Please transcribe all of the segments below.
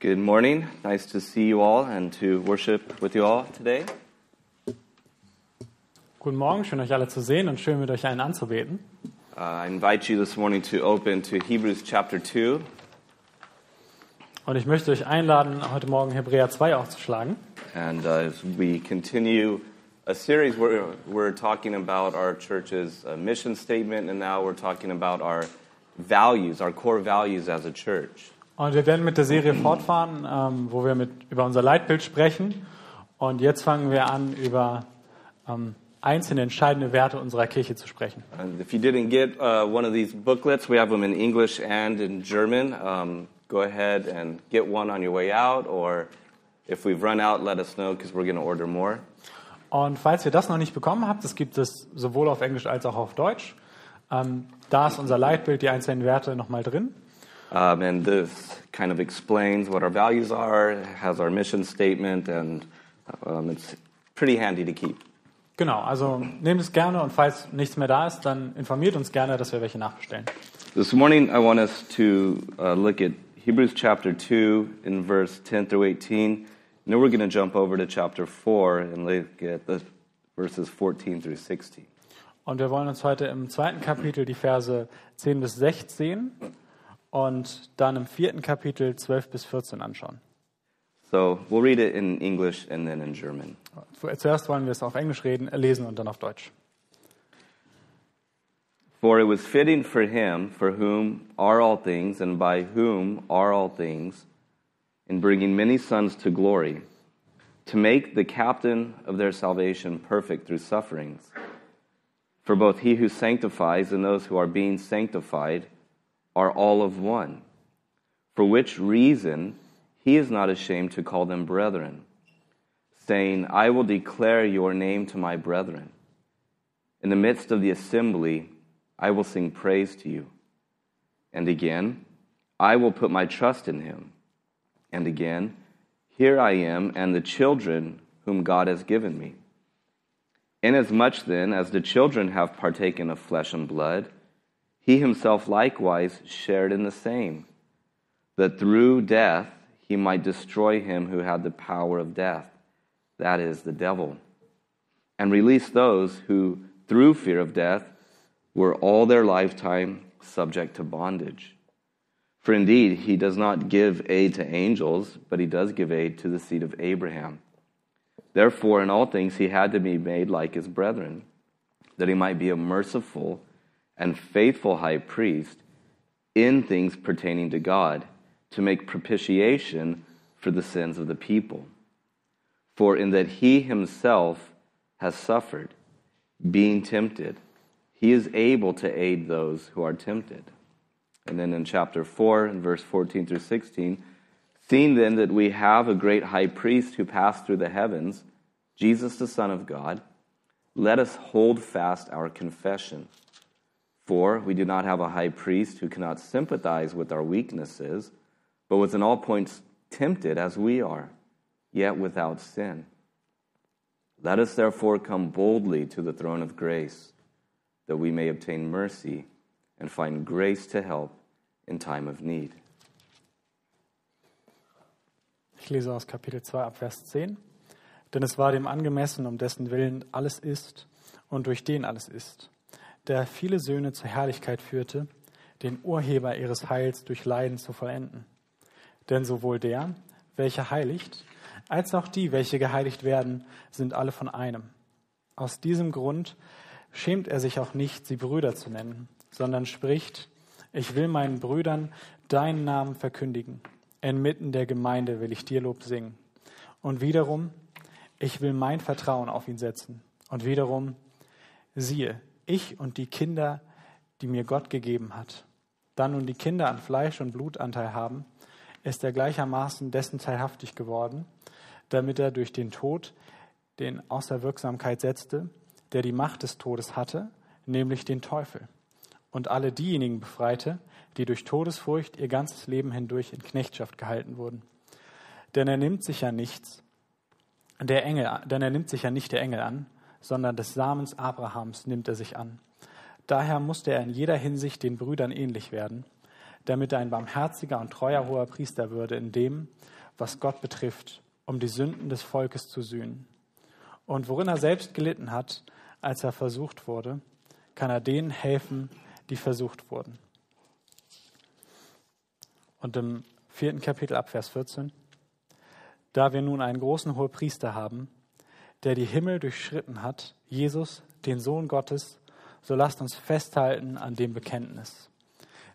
Good morning. Nice to see you all and to worship with you all today. Guten Morgen, schön euch alle zu sehen und schön mit euch allen anzubeten. Uh, I invite you this morning to open to Hebrews chapter 2. Und ich möchte euch einladen, heute Morgen Hebräer 2 aufzuschlagen. And uh, as we continue a series where we're talking about our church's uh, mission statement, and now we're talking about our values, our core values as a church. Und wir werden mit der Serie fortfahren, ähm, wo wir mit, über unser Leitbild sprechen. Und jetzt fangen wir an, über ähm, einzelne entscheidende Werte unserer Kirche zu sprechen. And if you didn't get uh, one of these booklets, we have them in English and in German. Um, go ahead and get one on your way out, or if we've run out, let us know because we're going to order more. Und falls ihr das noch nicht bekommen habt, das gibt es sowohl auf Englisch als auch auf Deutsch. Ähm, da ist unser Leitbild, die einzelnen Werte nochmal drin. Um, and this kind of explains what our values are, has our mission statement, and um, it's pretty handy to keep. Genau, also nehmt es gerne und falls nichts mehr da ist, dann informiert uns gerne, dass wir welche nachbestellen. This morning, I want us to uh, look at Hebrews chapter 2 in verse 10 through 18. And then we're going to jump over to chapter 4 and look at the verses 14 through 16. Und wir wollen uns heute im zweiten Kapitel die Verse 10 bis 16 und dann im vierten Kapitel 12 bis 14 anschauen. So we'll read it in English and then in German. Zuerst wollen wir es auf Englisch reden, lesen und dann auf Deutsch. For it was fitting for him, for whom are all things, and by whom are all things, in bringing many sons to glory, to make the captain of their salvation perfect through sufferings. For both he who sanctifies and those who are being sanctified are all of one. For which reason he is not ashamed to call them brethren, saying, I will declare your name to my brethren. In the midst of the assembly, I will sing praise to you. And again, I will put my trust in him. And again, here I am and the children whom God has given me. Inasmuch then as the children have partaken of flesh and blood, he himself likewise shared in the same, that through death he might destroy him who had the power of death, that is, the devil, and release those who, through fear of death, were all their lifetime subject to bondage. For indeed, he does not give aid to angels, but he does give aid to the seed of Abraham. Therefore, in all things, he had to be made like his brethren, that he might be a merciful and faithful high priest in things pertaining to God, to make propitiation for the sins of the people. For in that he himself has suffered, being tempted, he is able to aid those who are tempted. And then in chapter 4, in verse 14 through 16, seeing then that we have a great high priest who passed through the heavens, Jesus the Son of God, let us hold fast our confession. For we do not have a high priest who cannot sympathize with our weaknesses, but was in all points tempted as we are, yet without sin. Let us therefore come boldly to the throne of grace that we may obtain mercy and find grace to help in time of need. Ich lese aus Kapitel 2 ab Vers 10. Denn es war dem angemessen, um dessen Willen alles ist und durch den alles ist, der viele Söhne zur Herrlichkeit führte, den Urheber ihres Heils durch Leiden zu vollenden. Denn sowohl der, welcher heiligt, als auch die, welche geheiligt werden, sind alle von einem. Aus diesem Grund schämt er sich auch nicht, sie Brüder zu nennen, sondern spricht, ich will meinen Brüdern deinen Namen verkündigen. Inmitten der Gemeinde will ich dir Lob singen. Und wiederum, ich will mein Vertrauen auf ihn setzen. Und wiederum, siehe, ich und die Kinder, die mir Gott gegeben hat. Dann nun die Kinder an Fleisch und Blutanteil haben, ist er gleichermaßen dessen teilhaftig geworden, damit er durch den Tod den außer Wirksamkeit setzte, der die Macht des Todes hatte, nämlich den Teufel, und alle diejenigen befreite, die durch Todesfurcht ihr ganzes Leben hindurch in Knechtschaft gehalten wurden. Denn er nimmt sich ja nichts, der Engel, denn er nimmt sich ja nicht der Engel an, sondern des Samens Abrahams nimmt er sich an. Daher musste er in jeder Hinsicht den Brüdern ähnlich werden, damit er ein barmherziger und treuer hoher Priester würde in dem, was Gott betrifft, um die Sünden des Volkes zu sühnen. Und worin er selbst gelitten hat, als er versucht wurde, kann er denen helfen, die versucht wurden. Und im vierten Kapitel ab Vers 14. Da wir nun einen großen Hohepriester haben, der die Himmel durchschritten hat, Jesus, den Sohn Gottes, so lasst uns festhalten an dem Bekenntnis.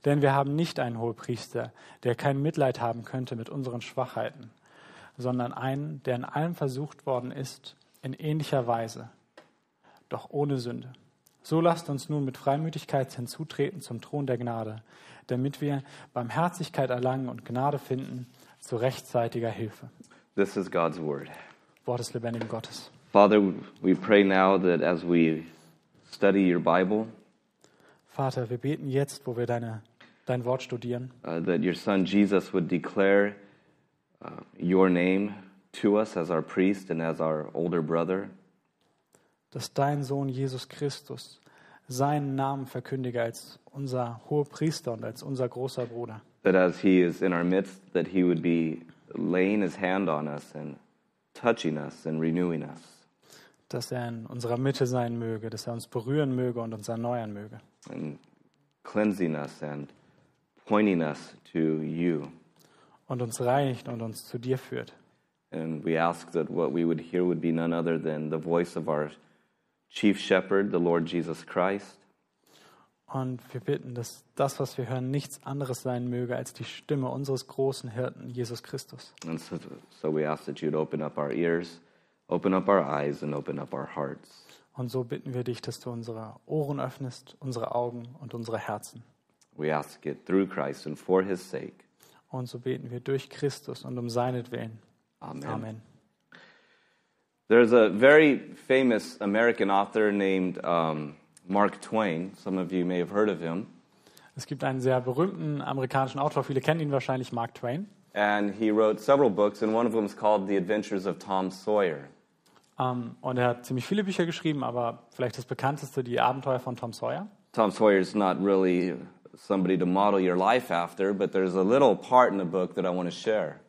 Denn wir haben nicht einen Hohepriester, der kein Mitleid haben könnte mit unseren Schwachheiten, sondern einen, der in allem versucht worden ist, in ähnlicher Weise, doch ohne Sünde. So lasst uns nun mit Freimütigkeit hinzutreten zum Thron der Gnade, damit wir Barmherzigkeit erlangen und Gnade finden zu rechtzeitiger Hilfe. This is God's word. Wort des lebendigen Gottes. Father, we pray now that as we study your Bible, Vater, wir beten jetzt, wo wir deine, dein Wort studieren, uh, that your son Jesus would declare uh, your name to us as our priest and as our older brother. dass dein Sohn Jesus Christus seinen Namen verkündige als unser hoher Priester und als unser großer Bruder. That as he is in our midst, that he would be laying his hand on us and touching us and renewing us. Dass er in unserer Mitte sein möge, dass er uns berühren möge und uns erneuern möge. and cleansing us and pointing us to you. Und uns reinigt und uns zu dir führt. And we ask that what we would hear would be none other than the voice of our chief shepherd, the Lord Jesus Christ, Und wir bitten, dass das, was wir hören, nichts anderes sein möge als die Stimme unseres großen Hirten, Jesus Christus. And so, so we ask that you'd open up our ears, open up our eyes, and open up our hearts. Und so bitten wir dich, dass du unsere Ohren öffnest, unsere Augen und unsere Herzen. We ask it through Christ and for his sake. Und so beten wir durch Christus und um seinetwillen. Amen. Amen. There's a very famous American author named um, Mark Twain. Some of you may have heard of him. Es gibt einen sehr berühmten amerikanischen Autor, viele kennen ihn wahrscheinlich, Mark Twain. And he wrote several books, and one of them is called The Adventures of Tom Sawyer. Ähm, und er hat ziemlich viele Bücher geschrieben, aber vielleicht das bekannteste, die Abenteuer von Tom Sawyer. Tom Sawyer's not really somebody to model your life after, but there's a little part in the book that I want to share.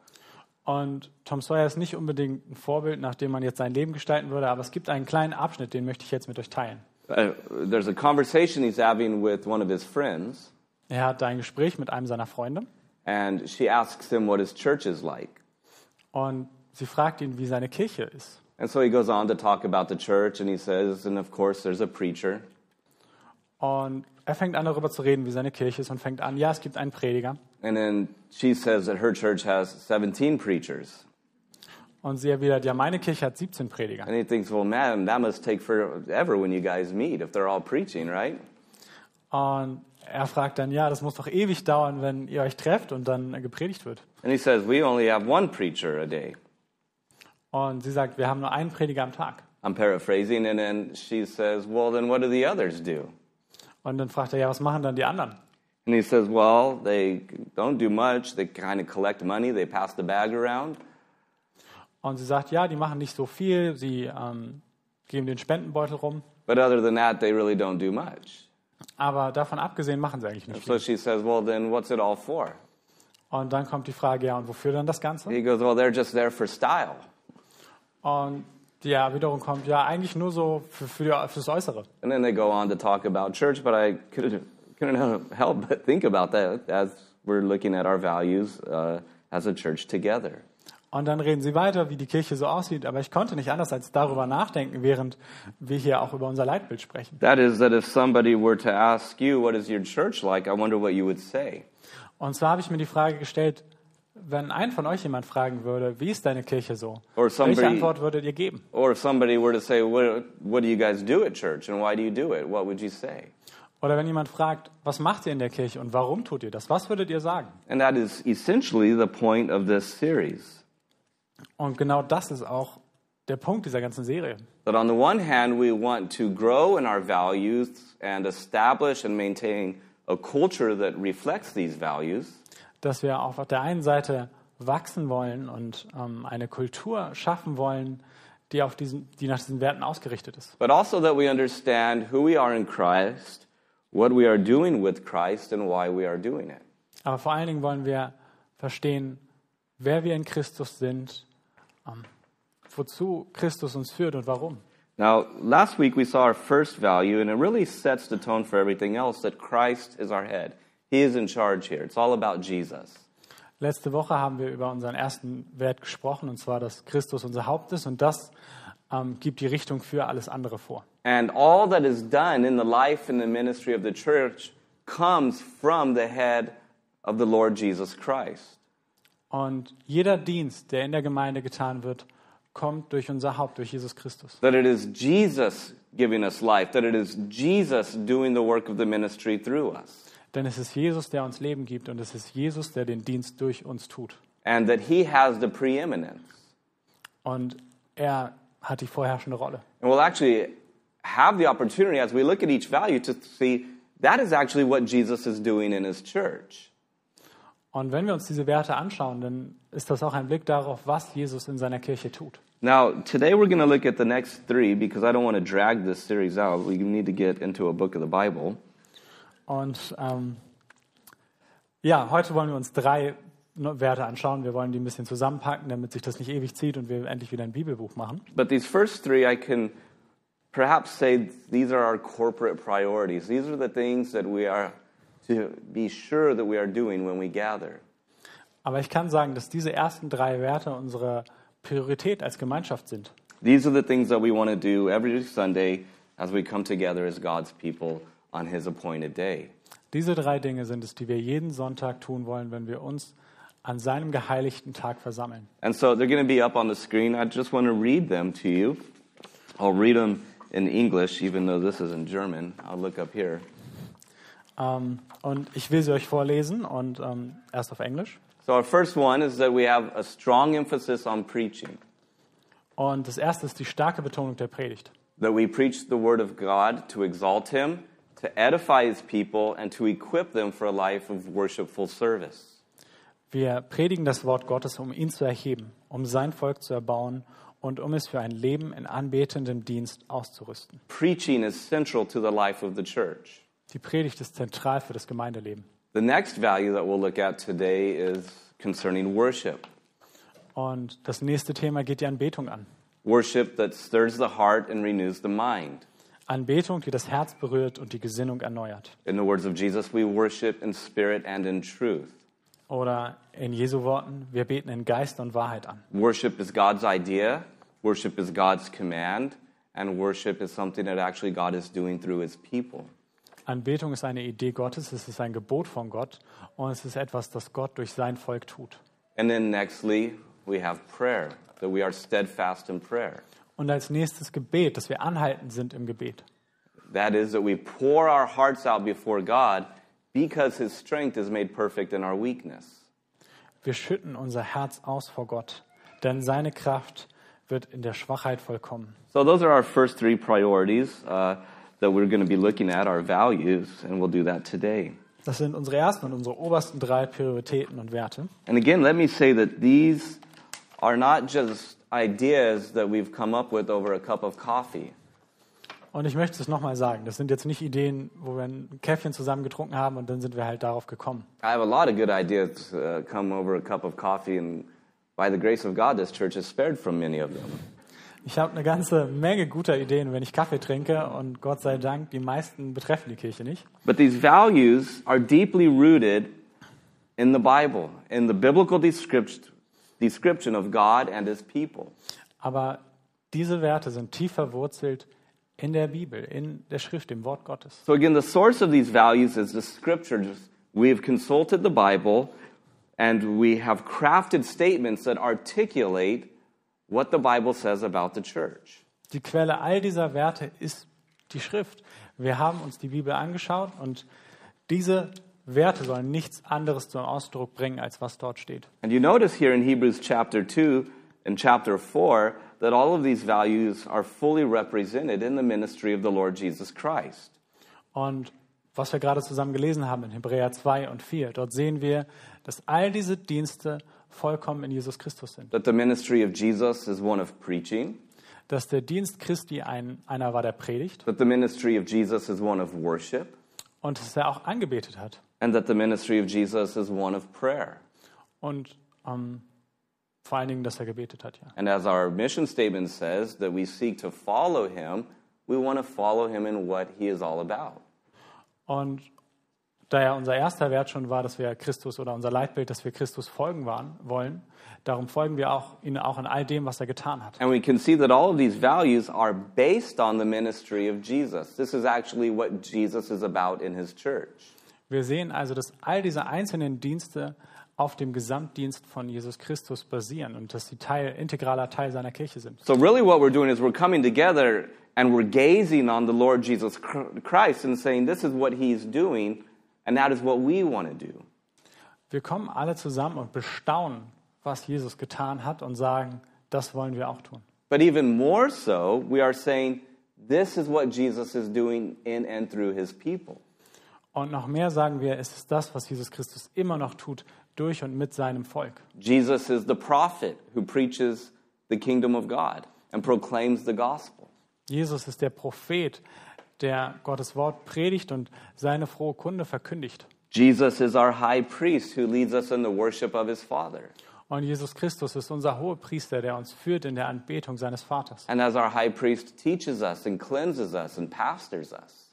Und Tom Sawyer ist nicht unbedingt ein Vorbild, nach dem man jetzt sein Leben gestalten würde, aber es gibt einen kleinen Abschnitt, den möchte ich jetzt mit euch teilen. Uh, there's a conversation he's having with one of his friends, Er hat ein Gespräch mit einem seiner Freunde and she asks him what his church is like. und sie fragt ihn, wie seine Kirche ist. And so he goes on to talk about the church, and he says, and of course, there's a preacher. Und er fängt an darüber zu reden, wie seine Kirche ist und fängt an, ja, es gibt einen Prediger. And then she says that her church has 17 preachers. Und sie erwidert, ja, meine Kirche hat 17 Prediger. And he thinks, well, man, that must take forever when you guys meet if they're all preaching, right? Und er fragt dann, ja, das muss doch ewig dauern, wenn ihr euch trefft und dann gepredigt wird. And he says, we only have one preacher a day. Und sie sagt, wir haben nur einen Prediger am Tag. I'm paraphrasing, and then she says, Well, then what do the others do? Und dann fragt er, ja, was machen dann die anderen? And he says, Well, they don't do much. They kind of collect money, they pass the bag around. Und sie sagt, ja, die machen nicht so viel, sie ähm, geben den Spendenbeutel rum. But other than that, they really don't do much. Aber davon abgesehen machen sie eigentlich nicht So viel. she says, Well, then what's it all for? Und dann kommt die Frage, ja, und wofür dann das Ganze? He goes, Well, they're just there for style. Und die Erwiderung kommt, ja, eigentlich nur so für, für, die, für das Äußere. And then they go on to talk about church, but I couldn't, couldn't help but think about that as we're looking at our values uh, as a church together. Und dann reden sie weiter, wie die Kirche so aussieht. Aber ich konnte nicht anders als darüber nachdenken, während wir hier auch über unser Leitbild sprechen. That is, that if somebody were to ask you, What is your church like? I wonder what you would say. Und zwar habe ich mir die Frage gestellt, wenn ein von euch jemand fragen würde, wie ist deine Kirche so? Or somebody- Welche Antwort würdet ihr geben? Or if somebody were to say, what, what do you guys do at church and why do you do it? What would you say? Oder wenn jemand fragt, was macht ihr in der Kirche und warum tut ihr das? Was würdet ihr sagen? And that is essentially the point of this series. Und genau das ist auch der Punkt dieser ganzen Serie. That on the one hand, we want to grow in our values and establish and maintain a culture that reflects these values. Dass wir auf der einen Seite wachsen wollen und ähm, eine Kultur schaffen wollen, die, auf diesen, die nach diesen Werten ausgerichtet ist. But also that we understand who we are in Christ, what we are doing with Christ, and why we are doing it. Aber vor allen Dingen wollen wir verstehen, wer wir in Christus sind, ähm, wozu Christus uns führt und warum. Now, last week we saw our first value, and it really sets the tone for everything else that Christ is our head. He is in charge here. It's all about Jesus. Letzte Woche haben wir über unseren ersten Wert gesprochen, und zwar, dass Christus unser Haupt ist, und das ähm, gibt die Richtung für alles andere vor. And all that is done in the life and the ministry of the church comes from the head of the Lord Jesus Christ. Und jeder Dienst, der in der Gemeinde getan wird, kommt durch unser Haupt, durch Jesus Christus. That it is Jesus giving us life, that it is Jesus doing the work of the ministry through us. Denn es ist Jesus, der uns Leben gibt, und es ist Jesus, der den Dienst durch uns tut. And that he has the preeminence. Und er hat die vorherrschende Rolle. And we'll actually have the opportunity as we look at each value to see that is actually what Jesus is doing in his church. Und wenn wir uns diese Werte anschauen, dann ist das auch ein Blick darauf, was Jesus in seiner Kirche tut. Now, today we're going to look at the next three because I don't want to drag this series out. We need to get into a book of the Bible. Und ähm, ja, heute wollen wir uns drei Werte anschauen. Wir wollen die ein bisschen zusammenpacken, damit sich das nicht ewig zieht und wir endlich wieder ein Bibelbuch machen. But these first three, I can perhaps say these are our corporate priorities. These are the things that we are to be sure that we are doing when we gather. Aber ich kann sagen, dass diese ersten drei Werte unsere Priorität als Gemeinschaft sind. These are the things that we want to do every Sunday as we come together as God's people on His appointed day. Diese drei Dinge sind es, die wir jeden Sonntag tun wollen, wenn wir uns an seinem geheiligten Tag versammeln. And so they're going to be up on the screen. I just want to read them to you. I'll read them in English, even though this is in German. I'll look up here. Ähm, und ich will sie euch vorlesen und ähm, erst auf Englisch. So, our first one is that we have a strong emphasis on preaching, Und das erste ist die starke Betonung der Predigt. that we preach the word of God to exalt Him, to edify His people, and to equip them for a life of worshipful service. Wir predigen das Wort Gottes, um ihn zu erheben, um sein Volk zu erbauen und um es für ein Leben in anbetendem Dienst auszurüsten. Preaching is central to the life of the church. Die Predigt ist zentral für das Gemeindeleben. The next value that we'll look at today is concerning worship. Und das nächste Thema geht die Anbetung an. Worship that stirs the heart and renews the mind. Anbetung, die das Herz berührt und die Gesinnung erneuert. In the words of Jesus, we worship in spirit and in truth. Oder in Jesu Worten, wir beten in Geist und Wahrheit an. Worship is God's idea, worship is God's command, and worship is something that actually God is doing through his people. Anbetung ist eine Idee Gottes, es ist ein Gebot von Gott und es ist etwas, das Gott durch sein Volk tut. And then nextly, we have prayer, that we are steadfast in prayer. Und als nächstes Gebet, dass wir anhaltend sind im Gebet. That is, that we pour our hearts out before God because his strength is made perfect in our weakness. Wir schütten unser Herz aus vor Gott, denn seine Kraft wird in der Schwachheit vollkommen. So, those are our first three priorities uh, that we're going to be looking at, our values, and we'll do that today. Das sind unsere ersten und unsere obersten drei Prioritäten und Werte. And again, let me say that these are not just ideas that we've come up with over a cup of coffee. Und ich möchte es nochmal sagen, das sind jetzt nicht Ideen, wo wir ein Käffchen zusammen getrunken haben und dann sind wir halt darauf gekommen. I have a lot of good ideas uh, come over a cup of coffee, and by the grace of God, this church is spared from many of them. Ich habe eine ganze Menge guter Ideen, wenn ich Kaffee trinke und Gott sei Dank, die meisten betreffen die Kirche nicht. But these values are deeply rooted in the Bible, in the biblical description, description of God and his people. Aber diese Werte sind tief verwurzelt in der Bibel, in der Schrift, im Wort Gottes. So, again, the source of these values is the scriptures. We've consulted the Bible and we have crafted statements that articulate what the Bible says about the church. Die Quelle all dieser Werte ist die Schrift. Wir haben uns die Bibel angeschaut und diese Werte sollen nichts anderes zum Ausdruck bringen, als was dort steht. And you notice here in Hebrews chapter 2 and chapter 4 that all of these values are fully represented in the ministry of the Lord Jesus Christ. Und was wir gerade zusammen gelesen haben in Hebräer 2 und 4, dort sehen wir, dass all diese Dienste vollkommen in Jesus Christus sind. That the ministry of Jesus is one of preaching, Dass der Dienst Christi ein, einer war, der predigt that the ministry of Jesus is one of worship, und dass er auch angebetet hat. And that the ministry of Jesus is one of prayer. Und ähm, vor allen Dingen, dass er gebetet hat, ja. And as our mission statement says, that we seek to follow him, we want to follow him in what he is all about. Und da ja unser erster Wert schon war, dass wir Christus oder unser Leitbild, dass wir Christus folgen waren, wollen, darum folgen wir auch ihm auch in all dem, was er getan hat. And we can see that all of these values are based on the ministry of Jesus. This is actually what Jesus is about in his church. Wir sehen also, dass all diese einzelnen Dienste auf dem Gesamtdienst von Jesus Christus basieren und dass sie Teil, integraler Teil seiner Kirche sind. So, really, what we're doing is we're coming together and we're gazing on the Lord Jesus Chr- Christ and saying, This is what he's doing, and that is what we want to do. Wir kommen alle zusammen und bestaunen, was Jesus getan hat und sagen, das wollen wir auch tun. But even more so, we are saying, This is what Jesus is doing in and through his people. Und noch mehr sagen wir, es ist das, was Jesus Christus immer noch tut, durch und mit seinem Volk. Jesus is the prophet who preaches the kingdom of God and proclaims the gospel. Jesus ist der Prophet, der Gottes Wort predigt und seine frohe Kunde verkündigt. Jesus is our high priest who leads us in the worship of his Father. Und Jesus Christus ist unser hoher Priester, der uns führt in der Anbetung seines Vaters. And as our high priest teaches us and cleanses us and pastors us.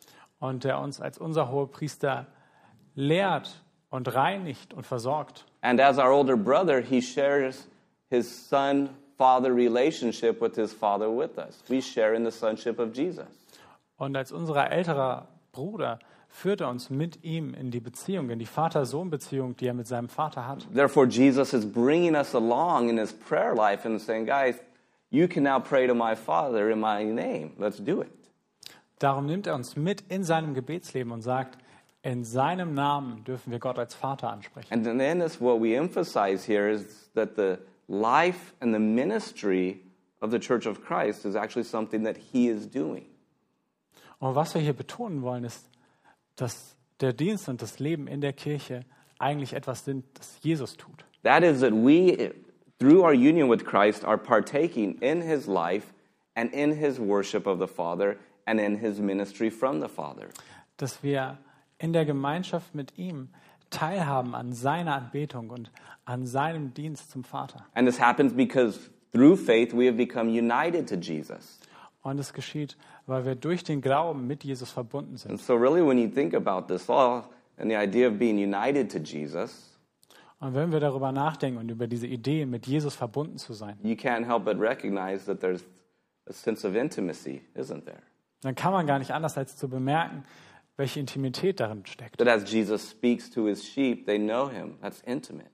Und der uns als unser hoher Priester lehrt und reinigt und versorgt. And as our older brother, he shares his son father relationship with his father with us. We share in the sonship of Jesus. Und als unser älterer Bruder führt er uns mit ihm in die Beziehung, in die Vater-Sohn-Beziehung, die er mit seinem Vater hat. Therefore, Jesus is bringing us along in his prayer life and saying, guys, you can now pray to my father in my name. Let's do it. Darum nimmt er uns mit in seinem Gebetsleben und sagt, in seinem Namen dürfen wir Gott als Vater ansprechen. And then is what we emphasize here is that the life and the ministry of the Church of Christ is actually something that he is doing. Und was wir hier betonen wollen, ist, dass der Dienst und das Leben in der Kirche eigentlich etwas sind, das Jesus tut. That is that we, through our union with Christ, are partaking in his life and in his worship of the Father and in his ministry from the Father. Dass wir in der Gemeinschaft mit ihm teilhaben an seiner Anbetung und an seinem Dienst zum Vater. And this happens because through faith we have become united to Jesus. Und es geschieht, weil wir durch den Glauben mit Jesus verbunden sind. And so, really, when you think about this all and the idea of being united to Jesus, Und wenn wir darüber nachdenken und über diese Idee, mit Jesus verbunden zu sein, you can't help but recognize that there's a sense of intimacy, isn't there? Dann kann man gar nicht anders als zu bemerken, welche Intimität darin steckt. That as Jesus speaks to his sheep, they know him. That's intimate.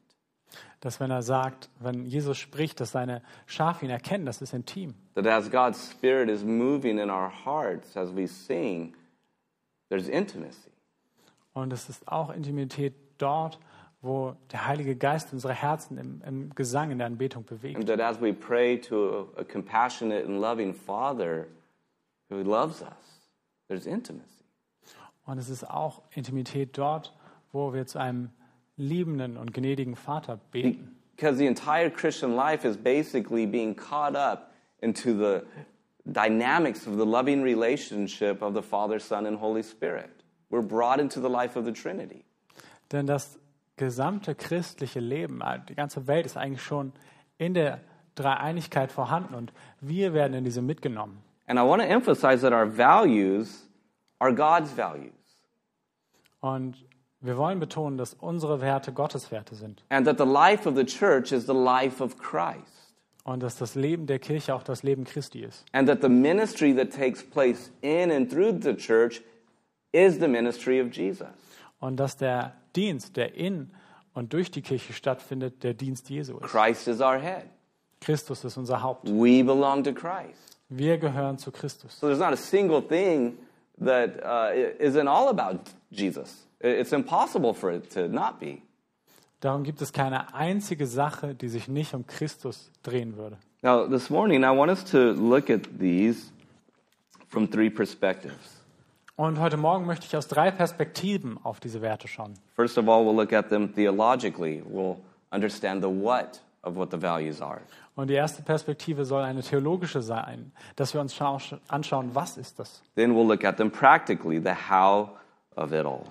Dass wenn er sagt, wenn Jesus spricht, dass seine Schafe ihn erkennen, das ist intim. That as God's Spirit is moving in our hearts as we sing, there's intimacy. Und es ist auch Intimität dort, wo der Heilige Geist unsere Herzen im, im Gesang, in der Anbetung bewegt. And that as we pray to a, a compassionate and loving Father who loves us, there's intimacy. Und es ist auch Intimität dort, wo wir zu einem liebenden und gnädigen Vater beten. Because the entire Christian life is basically being caught up into the dynamics of the loving relationship of the Father, Son, and Holy Spirit. We're brought into the life of the Trinity. Denn das gesamte christliche Leben, äh, die ganze Welt ist eigentlich schon in der Dreieinigkeit vorhanden und wir werden in diese mitgenommen. And I want to emphasize that our values are God's values. Und wir wollen betonen, dass unsere Werte Gottes Werte sind And that the life of the church is the life of Christ. und dass das Leben der Kirche auch das Leben Christi ist. And that the ministry that takes place in and through the church is the ministry of Jesus. Und dass der Dienst, der in und durch die Kirche stattfindet, der Dienst Jesu ist. Christ is our head. Christus ist unser Haupt. We belong to Christ. Wir gehören zu Christus. So there's not a single thing that uh, isn't all about Jesus. It's impossible for it to not be. Darum gibt es keine einzige Sache, die sich nicht um Christus drehen würde. Now, this morning, I want us to look at these from three perspectives. Und heute Morgen möchte ich aus drei Perspektiven auf diese Werte schauen. First of all, we'll look at them theologically. We'll understand the what of what the values are. Und die erste Perspektive soll eine theologische sein, dass wir uns schau- anschauen, was ist das? Then we'll look at them practically, the how of it all.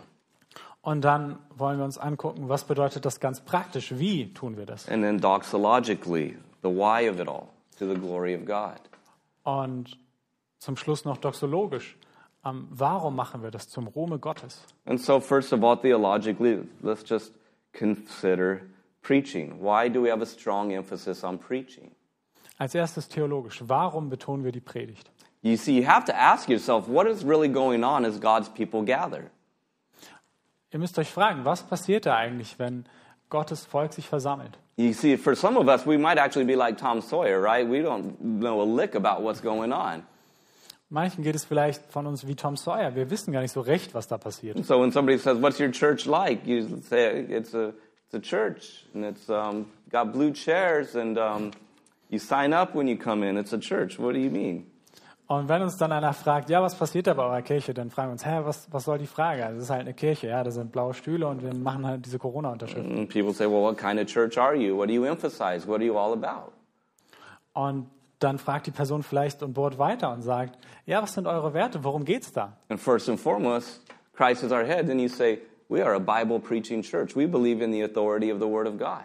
Und dann wollen wir uns angucken, was bedeutet das ganz praktisch? Wie tun wir das? And then doxologically, the why of it all, to the glory of God. Und zum Schluss noch doxologisch. Ähm, warum machen wir das zum Ruhme Gottes? And so, first of all, theologically, let's just consider preaching. Why do we have a strong emphasis on preaching? Als erstes theologisch. Warum betonen wir die Predigt? You see, you have to ask yourself what is really going on as God's people gather? Ihr müsst euch fragen, was passiert da eigentlich, wenn Gottes Volk sich versammelt? You see, for some of us, we might actually be like Tom Sawyer, right? We don't know a lick about what's going on. Manchen geht es vielleicht von uns wie Tom Sawyer. Wir wissen gar nicht so recht, was da passiert. So when somebody says, "What's your church like?" you say, "It's a it's a church, and it's um, got blue chairs, and um, you sign up when you come in. It's a church." What do you mean? Und wenn uns dann einer fragt, ja, was passiert da bei eurer Kirche, dann fragen wir uns, hä, was, was soll die Frage? Also, es ist halt eine Kirche, ja, da sind blaue Stühle und wir machen halt diese Corona-Unterschriften. And people say, "Well, what kind of church are you? What do you emphasize? What are you all about?" Und dann fragt die Person vielleicht und bohrt weiter und sagt, ja, was sind eure Werte? Worum geht's da? And first and foremost, Christ is our head. Then you say, "We are a Bible preaching church. We believe in the authority of the Word of God."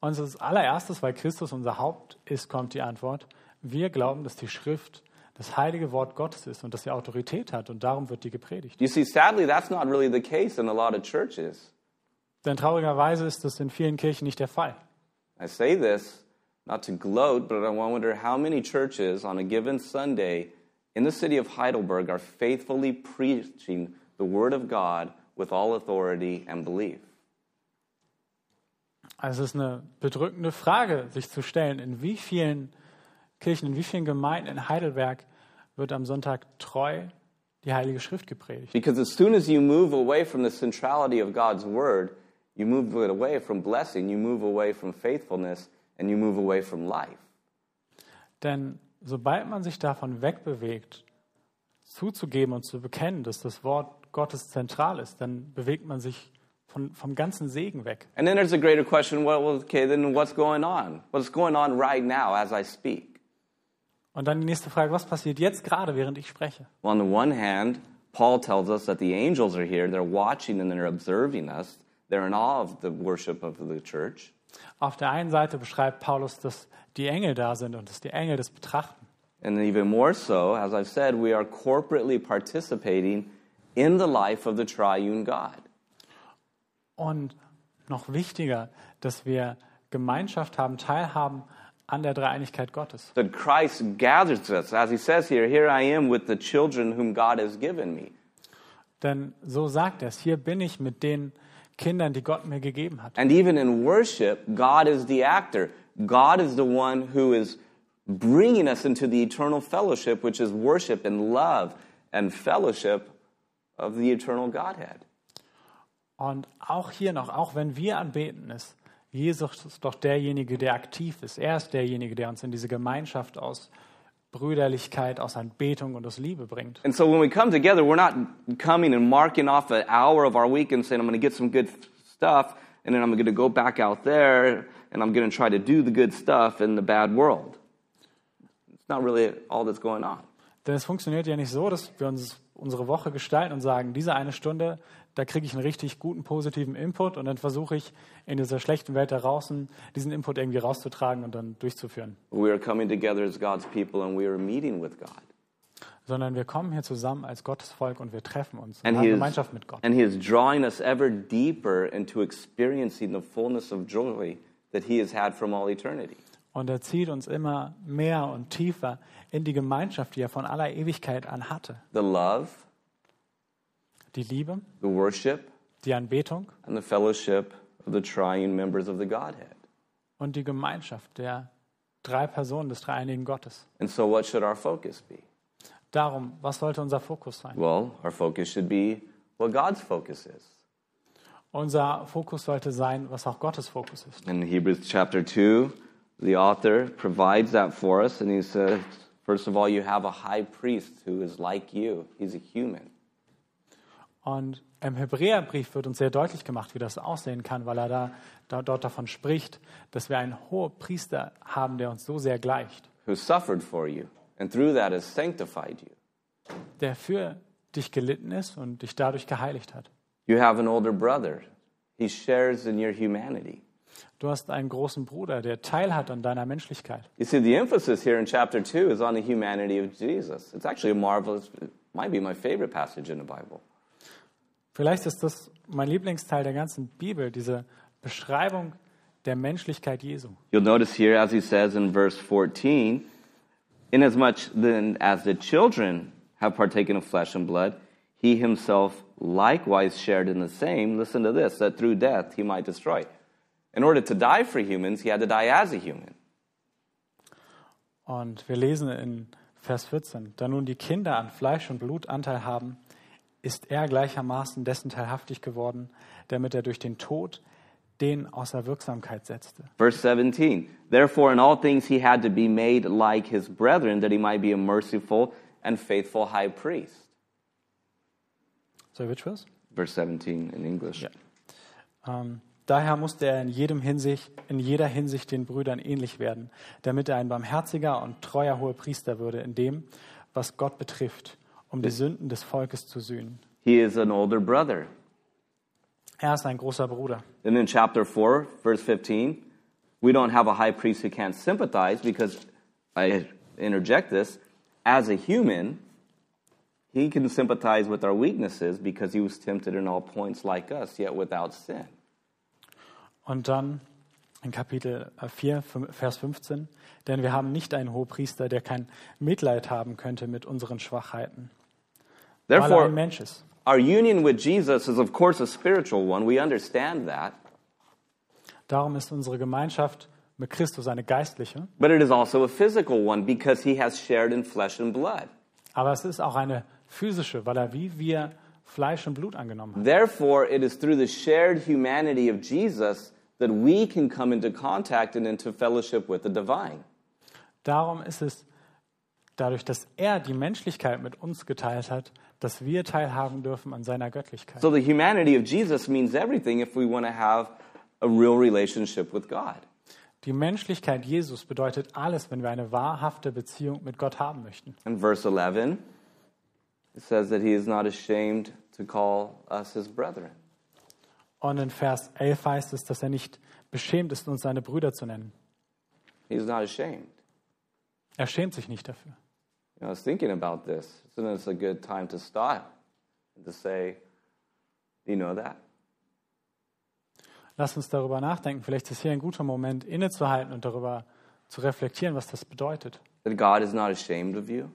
Und als allererstes, weil Christus unser Haupt ist, kommt die Antwort. Wir glauben, dass die Schrift das heilige Wort Gottes ist und dass sie Autorität hat und darum wird die gepredigt. You see, sadly, that's not really the case in a lot of churches. Denn traurigerweise ist das in vielen Kirchen nicht der Fall. I say this not to gloat, but I wonder how many churches on a given Sunday in the city of Heidelberg are faithfully preaching the Word of God with all authority and belief. Also es ist eine bedrückende Frage, sich zu stellen, in wie vielen Kirchen, in wie vielen Gemeinden in Heidelberg wird am Sonntag treu die Heilige Schrift gepredigt. Because as soon as you move away from the centrality of God's Word, you move away from blessing, you move away from faithfulness, and you move away from life. Denn sobald man sich davon wegbewegt, zuzugeben und zu bekennen, dass das Wort Gottes zentral ist, dann bewegt man sich von, vom ganzen Segen weg. And then there's a greater question well, okay, then what's going on? What's going on right now as I speak? Und dann die nächste Frage, was passiert jetzt gerade, während ich spreche? Well, on the one hand, Paul tells us that the angels are here, they're watching and they're observing us, they're in awe of the worship of the church. Auf der einen Seite beschreibt Paulus, dass die Engel da sind und dass die Engel das betrachten. And even more so, as I've said, we are corporately participating in the life of the triune God. Und noch wichtiger, dass wir Gemeinschaft haben, teilhaben an der Dreieinigkeit Gottes. That Christ gathers us, as he says here, here I am with the children whom God has given me. Denn so sagt er es, hier bin ich mit den Kindern, die Gott mir gegeben hat. And even in worship, God is the actor. God is the one who is bringing us into the eternal fellowship, which is worship and love and fellowship of the eternal Godhead. Und auch hier noch, auch wenn wir anbeten, ist Jesus ist doch derjenige, der aktiv ist. Er ist derjenige, der uns in diese Gemeinschaft aus Brüderlichkeit, aus Anbetung und aus Liebe bringt. And so when we come together, we're not coming and marking off an hour of our week and saying, I'm going to get some good stuff, and then I'm going to go back out there and I'm going to try to do the good stuff in the bad world. It's not really all that's going on. Denn es funktioniert ja nicht so, dass wir uns unsere Woche gestalten und sagen, diese eine Stunde, da kriege ich einen richtig guten, positiven Input und dann versuche ich in dieser schlechten Welt da draußen diesen Input irgendwie rauszutragen und dann durchzuführen. We are coming together as God's people and we are meeting with God. Sondern wir kommen hier zusammen als Gottes Volk und wir treffen uns is, Gemeinschaft mit Gott. and he is drawing us ever deeper into experiencing the fullness of joy that He has had from all eternity. Und er zieht uns immer mehr und tiefer in die Gemeinschaft, die er von aller Ewigkeit an hatte. The love, Die Liebe, the worship, die Anbetung and the fellowship of the triune members of the Godhead. und die Gemeinschaft der drei Personen des dreieinigen Gottes. And so, what should our focus be? Darum, was sollte unser Fokus sein? Well, our focus should be what God's focus is. Unser Fokus sollte sein, was auch Gottes Fokus ist. In Hebrews chapter 2, the author provides that for us, and he says, first of all, you have a high priest who is like you, he's a human. Und im Hebräerbrief wird uns sehr deutlich gemacht, wie das aussehen kann, weil er da, da dort davon spricht, dass wir einen hohen Priester haben, der uns so sehr gleicht, who suffered for you, and through that has sanctified you. der für dich gelitten ist und dich dadurch geheiligt hat. You have an older brother. He shares in your humanity. Du hast einen großen Bruder, der teilhat an deiner Menschlichkeit. You see, the emphasis here in chapter 2 is on the humanity of Jesus. It's actually a marvelous, might be my favorite passage in the Bible. Vielleicht ist das mein Lieblingsteil der ganzen Bibel, diese Beschreibung der Menschlichkeit Jesu. You'll notice here, as he says in verse 14, inasmuch then as the children have partaken of flesh and blood, he himself likewise shared in the same, listen to this, that through death he might destroy. In order to die for humans, he had to die as a human. Und wir lesen in Vers 14, da nun die Kinder an Fleisch und Blut Anteil haben, ist er gleichermaßen dessen teilhaftig geworden, damit er durch den Tod den außer Wirksamkeit setzte. Verse 17, therefore in all things he had to be made like his brethren, that he might be a merciful and faithful high priest. So, which was? Verse 17 in English. Ja. Ähm, daher musste er in, jedem Hinsicht, in jeder Hinsicht den Brüdern ähnlich werden, damit er ein barmherziger und treuer hoher Priester würde in dem, was Gott betrifft, um die Sünden des Volkes zu sühnen. He is an older brother. Er ist ein großer Bruder. Then in chapter 4, verse 15, we don't have a high priest who can't sympathize because, I interject this, as a human, he can sympathize with our weaknesses because he was tempted in all points like us, yet without sin. Und dann in Kapitel 4, Vers 15, denn wir haben nicht einen Hohepriester, der kein Mitleid haben könnte mit unseren Schwachheiten, weil er ein Therefore, Mensch ist. our union with Jesus is, of course, a spiritual one. We understand that. Darum ist unsere Gemeinschaft mit Christus eine geistliche, But it is also a physical one because he has shared in flesh and blood. aber es ist auch eine physische, weil er wie wir Fleisch und Blut angenommen hat. Therefore, it is through the shared humanity of Jesus that we can come into contact and into fellowship with the divine. Darum ist es dadurch, dass er die Menschlichkeit mit uns geteilt hat, dass wir teilhaben dürfen an seiner Göttlichkeit. So the humanity of Jesus means everything if we want to have a real relationship with God. Die Menschlichkeit Jesus bedeutet alles, wenn wir eine wahrhafte Beziehung mit Gott haben möchten. In verse 11, it says that he is not ashamed to call us his brethren. Und in Vers 11 heißt es, dass er nicht beschämt ist, uns seine Brüder zu nennen. He's not ashamed. Er schämt sich nicht dafür. You know, I was thinking about this. Isn't this a good time to stop and to say, you know that? Lass uns darüber nachdenken. Vielleicht ist hier ein guter Moment, innezuhalten und darüber zu reflektieren, was das bedeutet. That God is not ashamed of you?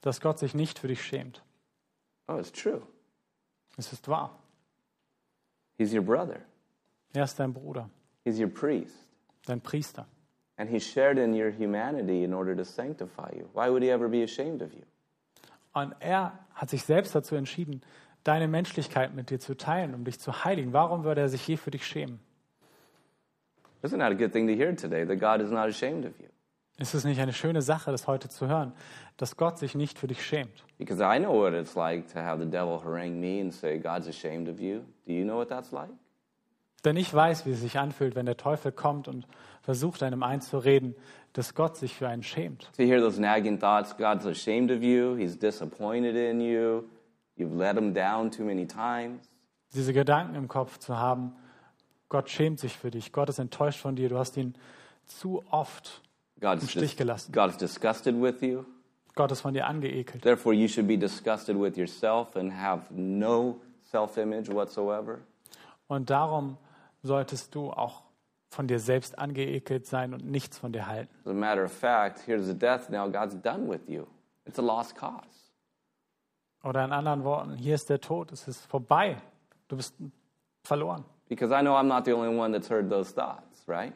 Dass Gott sich nicht für dich schämt. Oh, it's true. Es ist wahr. He's your brother. Er ist dein Bruder, He's your priest. dein Priester. And he shared in your humanity in order to sanctify you. Why would he ever be ashamed of you? Und er hat sich selbst dazu entschieden, deine Menschlichkeit mit dir zu teilen, um dich zu heiligen. Warum würde er sich je für dich schämen? Isn't that a good thing to hear today, that God is not ashamed of you? Ist es nicht eine schöne Sache, das heute zu hören, dass Gott sich nicht für dich schämt? Because I know what it's like to have the devil harangue me and say, God's ashamed of you. Do you know what that's like? Denn ich weiß, wie es sich anfühlt, wenn der Teufel kommt und versucht, einem einzureden, dass Gott sich für einen schämt. To hear those nagging thoughts, God's ashamed of you, he's disappointed in you, you've let him down too many times. Diese Gedanken im Kopf zu haben, Gott schämt sich für dich, Gott ist enttäuscht von dir, du hast ihn zu oft God's, im Stich gelassen. God's disgusted with you. Gott ist von dir angeekelt. Therefore, you should be disgusted with yourself and have no self image whatsoever. Und darum solltest du auch von dir selbst angeekelt sein und nichts von dir halten. As a matter of fact, here's the death now. God's done with you. It's a lost cause. Oder in anderen Worten, hier ist der Tod, es ist vorbei. Du bist verloren. Because I know I'm not the only one that's heard those thoughts, right?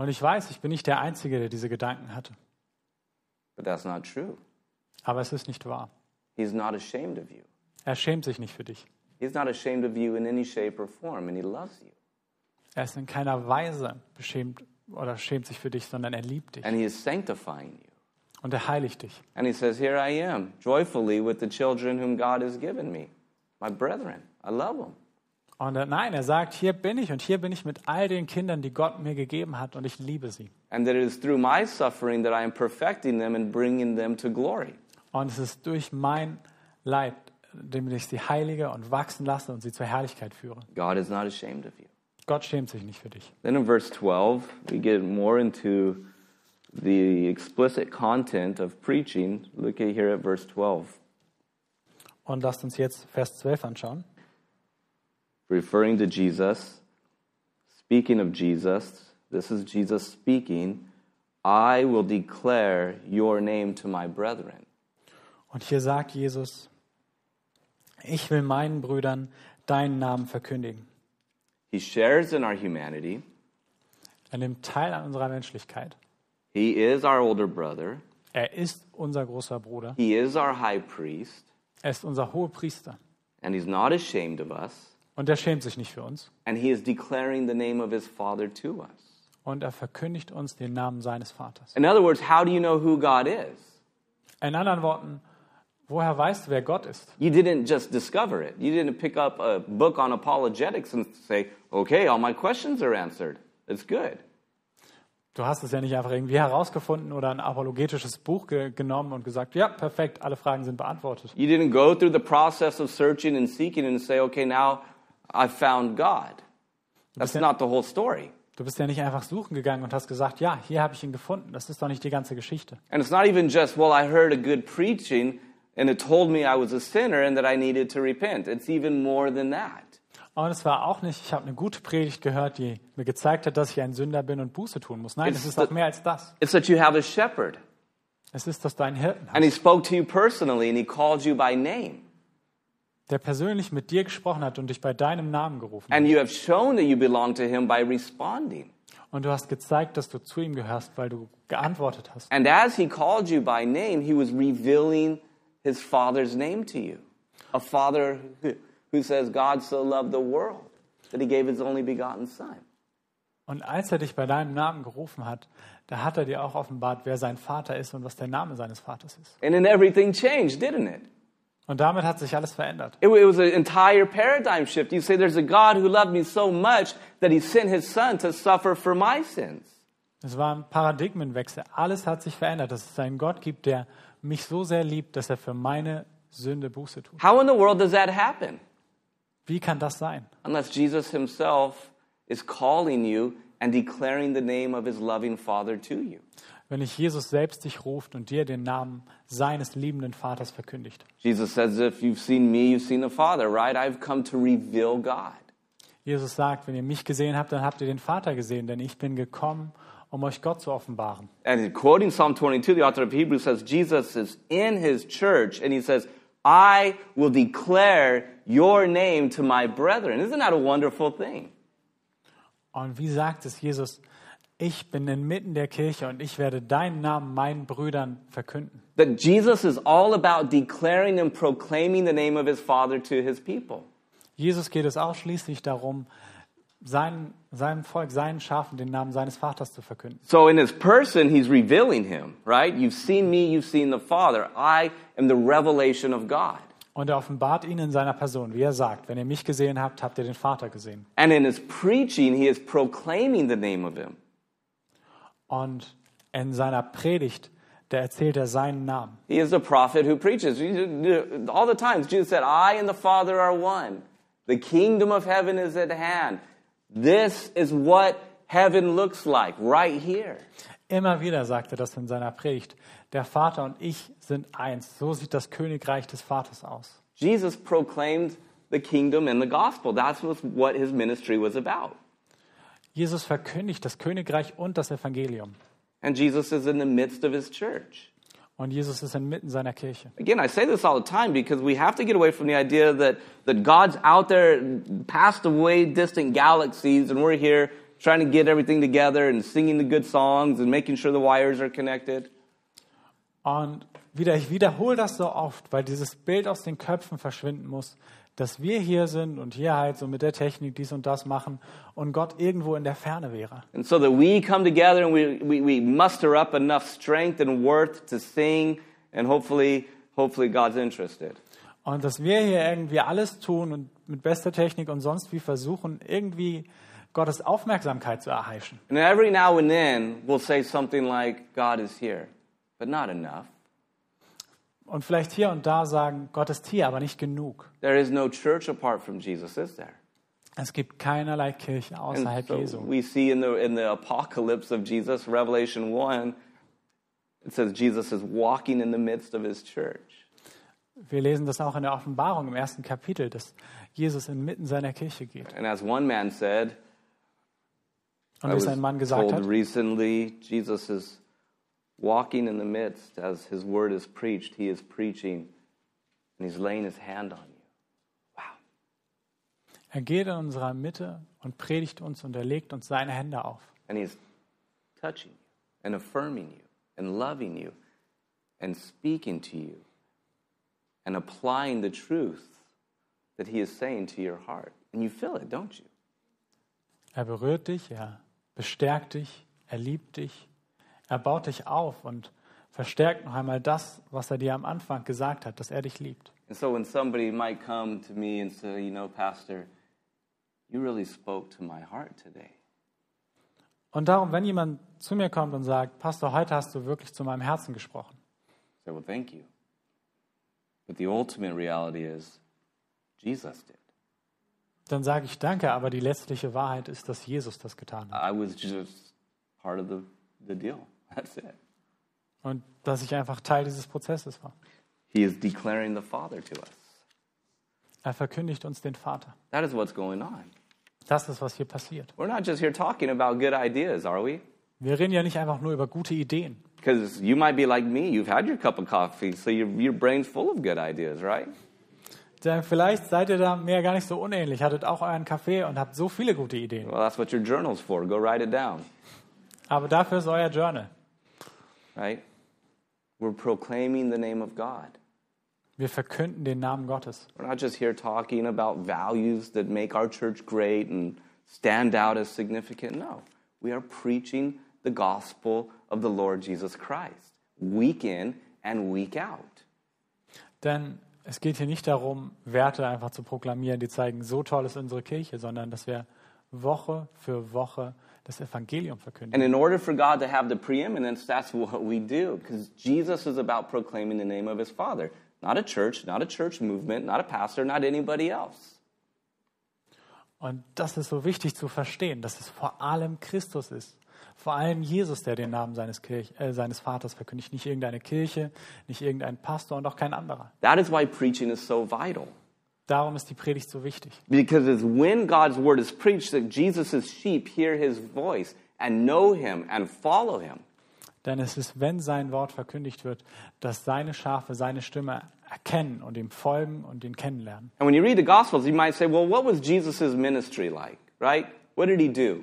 Und ich weiß, ich bin nicht der Einzige, der diese Gedanken hatte. But that's not true. Aber es ist nicht wahr. He's not ashamed of you. Er schämt sich nicht für dich. He's not ashamed of you in any shape or form, and He loves you. Er ist in keiner Weise beschämt oder schämt sich für dich, sondern er liebt dich. And He is sanctifying you. Und er heiligt dich. And He says, Here I am, joyfully with the children whom God has given me, my brethren. I love them. Und er, nein, er sagt, hier bin ich und hier bin ich mit all den Kindern, die Gott mir gegeben hat und ich liebe sie. And that it is through my suffering that I am perfecting them and bringing them to glory. Und es ist durch mein Leid, damit ich sie heilige und wachsen lasse und sie zur Herrlichkeit führe. God is not ashamed of you. Gott schämt sich nicht für dich. Then in verse 12, we get more into the explicit content of preaching. Look at here at verse 12. Und lasst uns jetzt Vers 12 anschauen. Referring to Jesus, speaking of Jesus, this is Jesus speaking, I will declare your name to my brethren. Und hier sagt Jesus, ich will meinen Brüdern deinen Namen verkündigen. He shares in our humanity. Er nimmt teil an unserer Menschlichkeit. He is our older brother. Er ist unser großer Bruder. He is our high priest. Er ist unser hoher Priester. And he's not ashamed of us. Und er schämt sich nicht für uns. And he is declaring the name of his father to us. Und er verkündigt uns den Namen seines Vaters. In other words, how do you know who God is? In anderen Worten, woher weißt du, wer Gott ist? You didn't just discover it. You didn't pick up a book on apologetics and say, okay, all my questions are answered. It's good. Du hast es ja nicht einfach irgendwie herausgefunden oder ein apologetisches Buch ge genommen und gesagt, ja, perfekt, alle Fragen sind beantwortet. You didn't go through the process of searching and seeking and say, okay, now I've found God. That's not the whole story. Du bist ja nicht einfach suchen gegangen und hast gesagt, ja, hier habe ich ihn gefunden. Das ist doch nicht die ganze Geschichte. And it's not even just, well, I heard a good preaching and it told me I was a sinner and that I needed to repent. It's even more than that. Und es war auch nicht, ich habe eine gute Predigt gehört, die mir gezeigt hat, dass ich ein Sünder bin und Buße tun muss. Nein, It's es ist auch mehr als das. It's that you have a shepherd Es ist, dass du einen Hirten and he hast, spoke to you personally and he called you by name. Der persönlich mit dir gesprochen hat und dich bei deinem Namen gerufen hat. And you have shown that you belong to him by responding. Und du hast gezeigt, dass du zu ihm gehörst, weil du geantwortet hast. And as he called you by name, he was revealing his father's name to you. A father who, who says, God so loved the world that he gave his only begotten son. Und als er dich bei deinem Namen gerufen hat, da hat er dir auch offenbart, wer sein Vater ist und was der Name seines Vaters ist. And then everything changed, didn't it? Und damit hat sich alles verändert. It, was an entire paradigm shift. You say, There's a God who loved me so much that he sent his son to suffer for my sins. Es war ein Paradigmenwechsel. Alles hat sich verändert. Dass es einen Gott gibt, der mich so sehr liebt, dass er für meine Sünde Buße tut. How in the world does that happen? Wie kann das sein? Unless Jesus himself is calling you and declaring the name of his loving father to you. Wenn nicht Jesus selbst dich ruft und dir den Namen seines liebenden Vaters verkündigt. Jesus says, If you've seen me, you've seen the Father, right? I've come to reveal God. Jesus sagt, wenn ihr mich gesehen habt, dann habt ihr den Vater gesehen, denn ich bin gekommen, um euch Gott zu offenbaren. And quoting Psalm 22, the author of Hebrews says, Jesus is in his church and he says, I will declare your name to my brethren. Isn't that a wonderful thing? Und wie sagt es Jesus? Ich bin inmitten der Kirche und ich werde deinen Namen meinen Brüdern verkünden. That Jesus is all about declaring and proclaiming the name of his Father to his people. Jesus geht es ausschließlich darum, seinem, seinem Volk, seinen Schafen den Namen seines Vaters zu verkünden. So in his person, he's revealing him, right? You've seen me, you've seen the Father. I am the revelation of God. Und er offenbart ihn in seiner Person, wie er sagt, wenn ihr mich gesehen habt, habt ihr den Vater gesehen. And in his preaching, he is proclaiming the name of him. Und in seiner Predigt, da erzählt er seinen Namen. He is the prophet who preaches. All the times, Jesus said, I and the Father are one. The kingdom of heaven is at hand. This is what heaven looks like right here. Immer wieder sagt er das in seiner Predigt. Der Vater und ich sind eins. So sieht das Königreich des Vaters aus. Jesus proclaimed the kingdom and the gospel. That's what his ministry was about. Jesus verkündigt das Königreich und das Evangelium. And Jesus is in the midst of his church. Und Jesus ist inmitten seiner Kirche. Again, I say this all the time because we have to get away from the idea that, that God's out there past away distant galaxies and we're here trying to get everything together and singing the good songs and making sure the wires are connected. Und wieder, ich wiederhole das so oft, weil dieses Bild aus den Köpfen verschwinden muss, dass wir hier sind und hier halt so mit der Technik dies und das machen und Gott irgendwo in der Ferne wäre. And so that we come together and we, we, we muster up enough strength and worth to sing and hopefully, hopefully God's interested. Und dass wir hier irgendwie alles tun und mit bester Technik und sonst wie versuchen, irgendwie Gottes Aufmerksamkeit zu erheischen. And every now and then we'll say something like, God is here, but not enough. Und vielleicht hier und da sagen, Gott ist hier, aber nicht genug. There is no church apart from Jesus, is there? Es gibt keinerlei Kirche außerhalb so Jesu. we see in the in the apocalypse of Jesus, Revelation 1, it says Jesus is walking in the midst of his church. Wir lesen das auch in der Offenbarung im ersten Kapitel, dass Jesus inmitten seiner Kirche geht. And as one man said, Und wie ein Mann gesagt hat, recently, Jesus is walking in the midst as his word is preached. He is preaching and he's laying his hand on you. Wow. er geht in unserer Mitte und predigt uns und er legt uns seine Hände auf. And he's touching you and affirming you and loving you and speaking to you and applying the truth that he is saying to your heart. And you feel it, don't you? Er berührt dich, er bestärkt dich, er liebt dich, er baut dich auf und verstärkt noch einmal das, was er dir am Anfang gesagt hat, dass er dich liebt. And so when somebody might come to me and say, you know, Pastor, you really spoke to my heart today. Und darum, wenn jemand zu mir kommt und sagt, Pastor, heute hast du wirklich zu meinem Herzen gesprochen, I say, well, thank you. But the ultimate reality is Jesus did. dann sage ich danke, aber die letztliche Wahrheit ist, dass Jesus das getan hat. I was just part of the, the deal. That's it. Und dass ich einfach Teil dieses Prozesses war. He is declaring the Father to us. Er verkündigt uns den Vater. That is what's going on. Das ist, was hier passiert. We're not just here talking about good ideas, are we? Wir reden ja nicht einfach nur über gute Ideen. Because you might be like me. You've had your cup of coffee, so your, your brain's full of good ideas, right? Denn vielleicht seid ihr da mir gar nicht so unähnlich, hattet auch euren Kaffee und habt so viele gute Ideen. Well, that's what your journal's for. Go write it down, Aber dafür ist euer Journal. Right? We're proclaiming the name of God. Wir verkünden den Namen Gottes. We're not just here talking about values that make our church great and stand out as significant. No, we are preaching the gospel of the Lord Jesus Christ, week in and week out. Denn es geht hier nicht darum, Werte einfach zu proklamieren, die zeigen, so toll ist unsere Kirche, sondern dass wir Woche für Woche das Evangelium And verkünden. in order for God to have the preeminence, that's what we do, because Jesus is about proclaiming the name of his Father. Not a church, not a church movement, not a pastor, not anybody else. Und das ist so wichtig zu verstehen, dass es vor allem Christus ist. Vor allem Jesus, der den Namen seines, Kirch äh, seines Vaters verkündigt. Nicht irgendeine Kirche, nicht irgendein Pastor und auch kein anderer. That is why preaching is so vital. Darum ist die Predigt so wichtig. Because it's when God's word is preached that Jesus' sheep hear his voice and know him and follow him. Denn es ist, wenn sein Wort verkündigt wird, dass seine Schafe seine Stimme erkennen und ihm folgen und ihn kennenlernen. And when you read the Gospels, you might say, well, what was Jesus' ministry like, right? What did he do?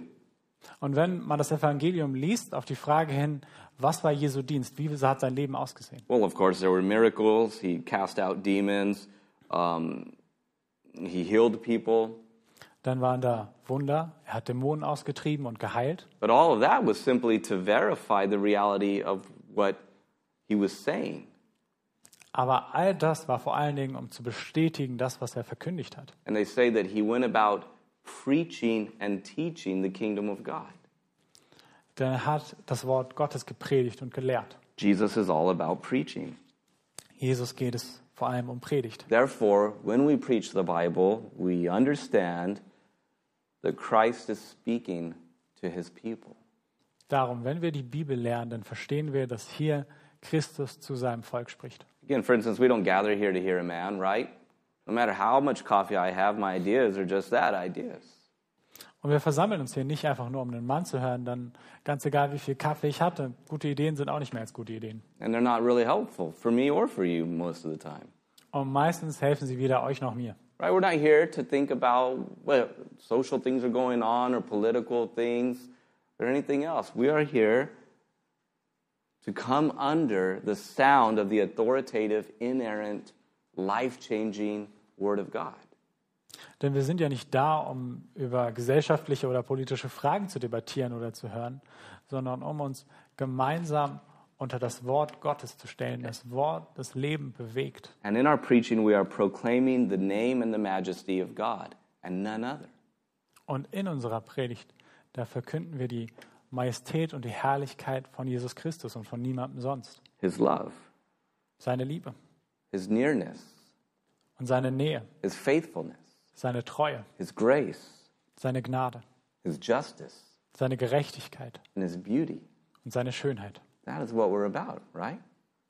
Und wenn man das Evangelium liest, auf die Frage hin, was war Jesu Dienst? Wie hat sein Leben ausgesehen? Well, of course, there were miracles. He cast out demons. Um, he healed people. Dann waren da Wunder, er hat Dämonen ausgetrieben und geheilt. But all of that was simply to verify the reality of what he was saying. Aber all das war vor allen Dingen, um zu bestätigen, das, was er verkündigt hat. And they say that he went about preaching and teaching the kingdom of God. Denn er hat das Wort Gottes gepredigt und gelehrt. Jesus is all about preaching. Jesus geht es vor allem um Predigt. Therefore, when we preach the Bible, we understand that Christ is speaking to his people. Darum, wenn wir die Bibel lernen, dann verstehen wir, dass hier Christus zu seinem Volk spricht. Again, for instance, we don't gather here to hear a man, right? No matter how much coffee I have, my ideas are just that ideas. Und wir versammeln uns hier nicht einfach nur, um einen Mann zu hören, dann ganz egal, wie viel Kaffee ich hatte, gute Ideen sind auch nicht mehr als gute Ideen. And they're not really helpful for me or for you most of the time. Und meistens helfen sie weder euch noch mir. Right? We're not here to think about what social things are going on or political things or anything else. We are here to come under the sound of the authoritative, inerrant, life changing Word of God. Denn wir sind ja nicht da, um über gesellschaftliche oder politische Fragen zu debattieren oder zu hören, sondern um uns gemeinsam unter das Wort Gottes zu stellen, das Wort, das Leben bewegt. And in our preaching, we are proclaiming the name and the majesty of God and none other. Und in unserer Predigt, da verkünden wir die Majestät und die Herrlichkeit von Jesus Christus und von niemandem sonst. His love. Seine Liebe. His nearness, und seine Nähe, His faithfulness, seine Treue, His grace, seine Gnade, His justice, seine Gerechtigkeit and His beauty. und seine Schönheit. That is what we're about, right?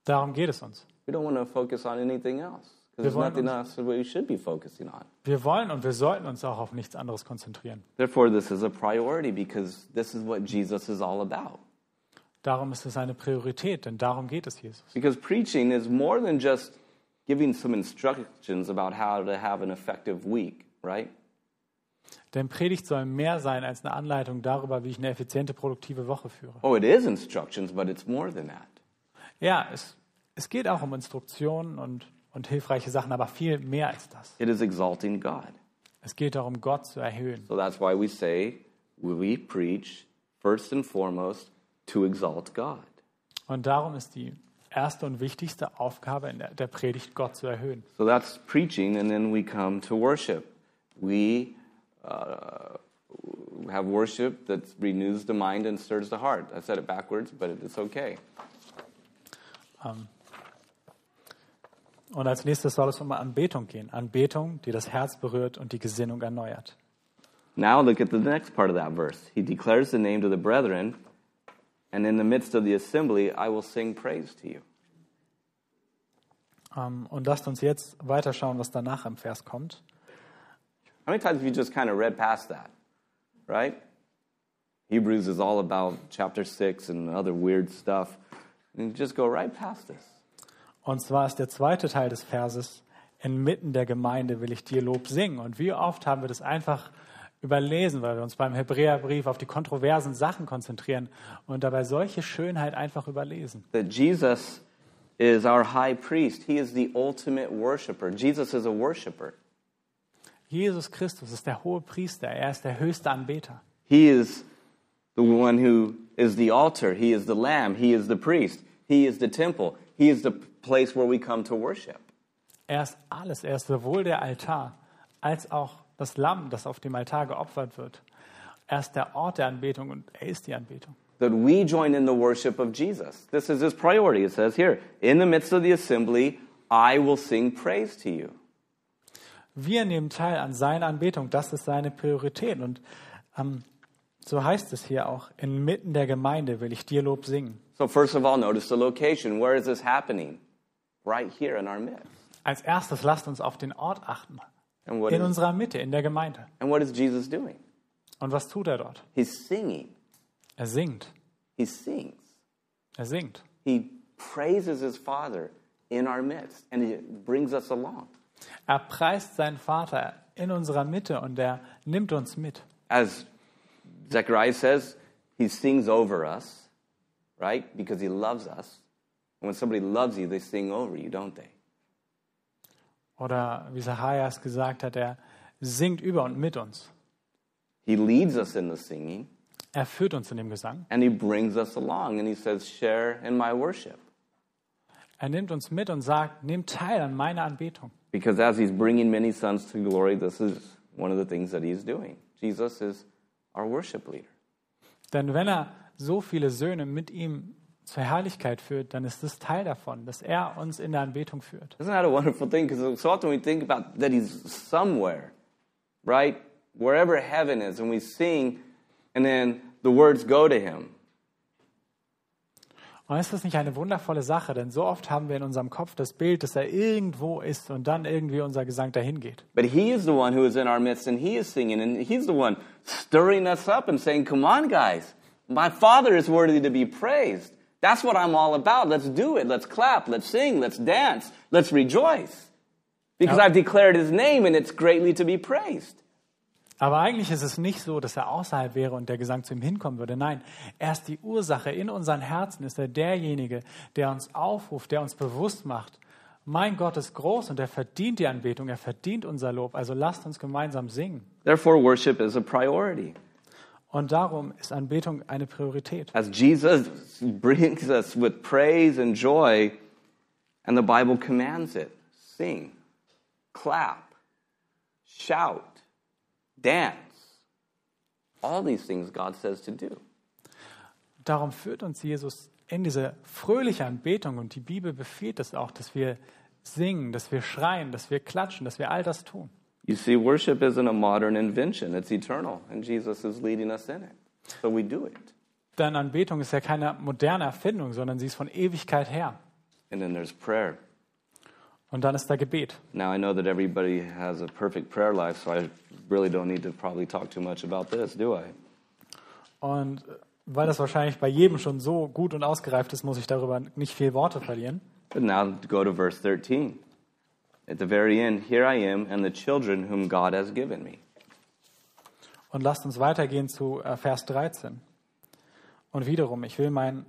Darum geht es uns. We don't want to focus on anything else Wir wollen uns- else that we should be focusing on. Wir wollen und wir sollten uns auch auf nichts anderes konzentrieren. Therefore, this is a priority because this is what Jesus is all about. Darum ist es eine Priorität, denn darum geht es Jesus. Because preaching is more than just giving some instructions about how to have an effective week, right? Denn Predigt soll mehr sein als eine Anleitung darüber, wie ich eine effiziente, produktive Woche führe. Oh, it is instructions, but it's more than that. Ja, es, es geht auch um Instruktionen und, und hilfreiche Sachen, aber viel mehr als das. It is exalting God. Es geht darum, Gott zu erhöhen. So that's why we say we preach first and foremost to exalt God. Und darum ist die erste und wichtigste Aufgabe in der, Predigt, Gott zu erhöhen. So that's preaching, and then we come to worship. We uh, have worship that renews the mind and stirs the heart. I said it backwards, but it's okay. Und als nächstes soll es um Anbetung gehen. Anbetung, die das Herz berührt und die Gesinnung erneuert. Now look at the next part of that verse. He declares the name to the brethren, and in the midst of the assembly, I will sing praise to you. Ähm, Und lasst uns jetzt weiterschauen, was danach im Vers kommt. How many times have you just kind of read past that? Right? Hebrews is all about chapter 6 and other weird stuff. And just go right past this. Und zwar ist der zweite Teil des Verses, inmitten der Gemeinde will ich dir Lob singen. Und wie oft haben wir das einfach überlesen, weil wir uns beim Hebräerbrief auf die kontroversen Sachen konzentrieren und dabei solche Schönheit einfach überlesen. That Jesus is our high priest. He is the ultimate worshiper. Jesus is a worshiper. Jesus Christus ist der hohe Priester, er ist der höchste Anbeter. He is the one who is the altar. He is the lamb. He is the priest. He is the temple. He is the place where we come to worship. Er ist alles, er ist sowohl der Altar als auch das Lamm, das auf dem Altar geopfert wird. Er ist der Ort der Anbetung und er ist die Anbetung. That we join in the worship of Jesus. This is his priority. It says here, in the midst of the assembly, I will sing praise to you. Wir nehmen teil an seiner Anbetung, das ist seine Priorität. Und ähm, so heißt es hier auch, inmitten der Gemeinde will ich dir Lob singen. So, first of all, notice the location. Where is this happening? Right here in our midst. Als erstes lasst uns auf den Ort achten. In is, unserer Mitte, in der Gemeinde. and what is Jesus doing? Und was tut er dort? He's singing. Er singt. He sings. Er singt. He praises his Father in our midst, and he brings us along. Er preist seinen Vater in unserer Mitte und er nimmt uns mit. As Zechariah says, he sings over us, right? Because he loves us. And when somebody loves you, they sing over you, don't they? Oder wie Zacharias gesagt hat, er singt über und mit uns. He leads us in the singing, Er führt uns in dem Gesang. and he brings us along, and he says, Share in my worship. Er nimmt uns mit und sagt, nehmt teil an meiner Anbetung. Because as he's bringing many sons to glory, this is one of the things that he's doing. Jesus is our worship leader. Denn wenn er so viele Söhne mit ihm zur Herrlichkeit führt, dann ist das Teil davon, dass er uns in der Anbetung führt. Isn't that a wonderful thing? Because so often we think about that he's somewhere, right? Wherever heaven is, and we sing, and then the words go to him. Und ist das nicht eine wundervolle Sache? Denn so oft haben wir in unserem Kopf das Bild, dass er irgendwo ist und dann irgendwie unser Gesang dahin geht. But he is the one who is in our midst, and he is singing, and he's the one stirring us up and saying, Come on, guys. My Father is worthy to be praised. That's what I'm all about. Let's do it. Let's clap. Let's sing. Let's dance. Let's rejoice. Because I've declared his name, and it's greatly to be praised. Aber eigentlich ist es nicht so, dass er außerhalb wäre und der Gesang zu ihm hinkommen würde. Nein, er ist die Ursache. In unseren Herzen ist er derjenige, der uns aufruft, der uns bewusst macht. Mein Gott ist groß und er verdient die Anbetung, er verdient unser Lob. Also lasst uns gemeinsam singen. Therefore, worship is a priority. Und darum ist Anbetung eine Priorität. as Jesus brings us with praise and joy, and the Bible commands it sing, clap, shout, dance. All these things God says to do. Darum führt uns Jesus in diese fröhliche Anbetung und die Bibel befiehlt es auch, dass wir singen, dass wir schreien, dass wir klatschen, dass wir all das tun. You see, worship isn't a modern invention, it's eternal, and Jesus is leading us in it. So we do it. Denn Anbetung ist ja keine moderne Erfindung, sondern sie ist von Ewigkeit her. And then there's prayer. Und dann ist da Gebet. Now, I know that everybody has a perfect prayer life, so I really don't need to probably talk too much about this, do I? Und weil das wahrscheinlich bei jedem schon so gut und ausgereift ist, muss ich darüber nicht viel Worte verlieren. But now go to verse 13. At the very end, here I am and the children whom God has given me. Und lasst uns weitergehen zu äh, Vers 13. Und wiederum, ich will mein,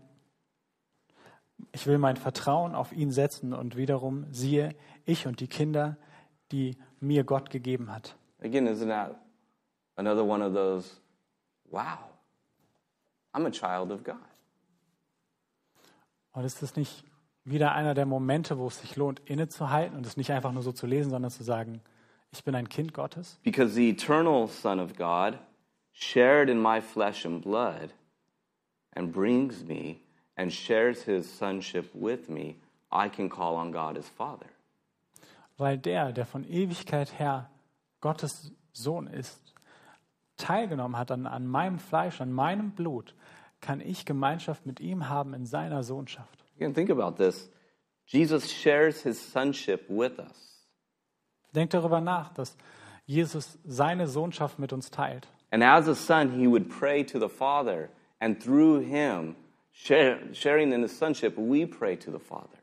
ich will mein Vertrauen auf ihn setzen und wiederum siehe, ich und die Kinder, die mir Gott gegeben hat. Again, isn't that another one of those, wow, I'm a child of God? Und ist das nicht wieder einer der Momente, wo es sich lohnt, innezuhalten und es nicht einfach nur so zu lesen, sondern zu sagen, ich bin ein Kind Gottes? Because the eternal Son of God shared in my flesh and blood and brings me and shares his sonship with me, I can call on God as Father. Weil der, der von Ewigkeit her Gottes Sohn ist, teilgenommen hat an, an meinem Fleisch, an meinem Blut, kann ich Gemeinschaft mit ihm haben in seiner Sohnschaft. Again, think about this. Jesus shares his sonship with us. Denkt darüber nach, dass Jesus seine Sohnschaft mit uns teilt. And as a son, he would pray to the Father, and through him, sharing in his sonship, we pray to the Father.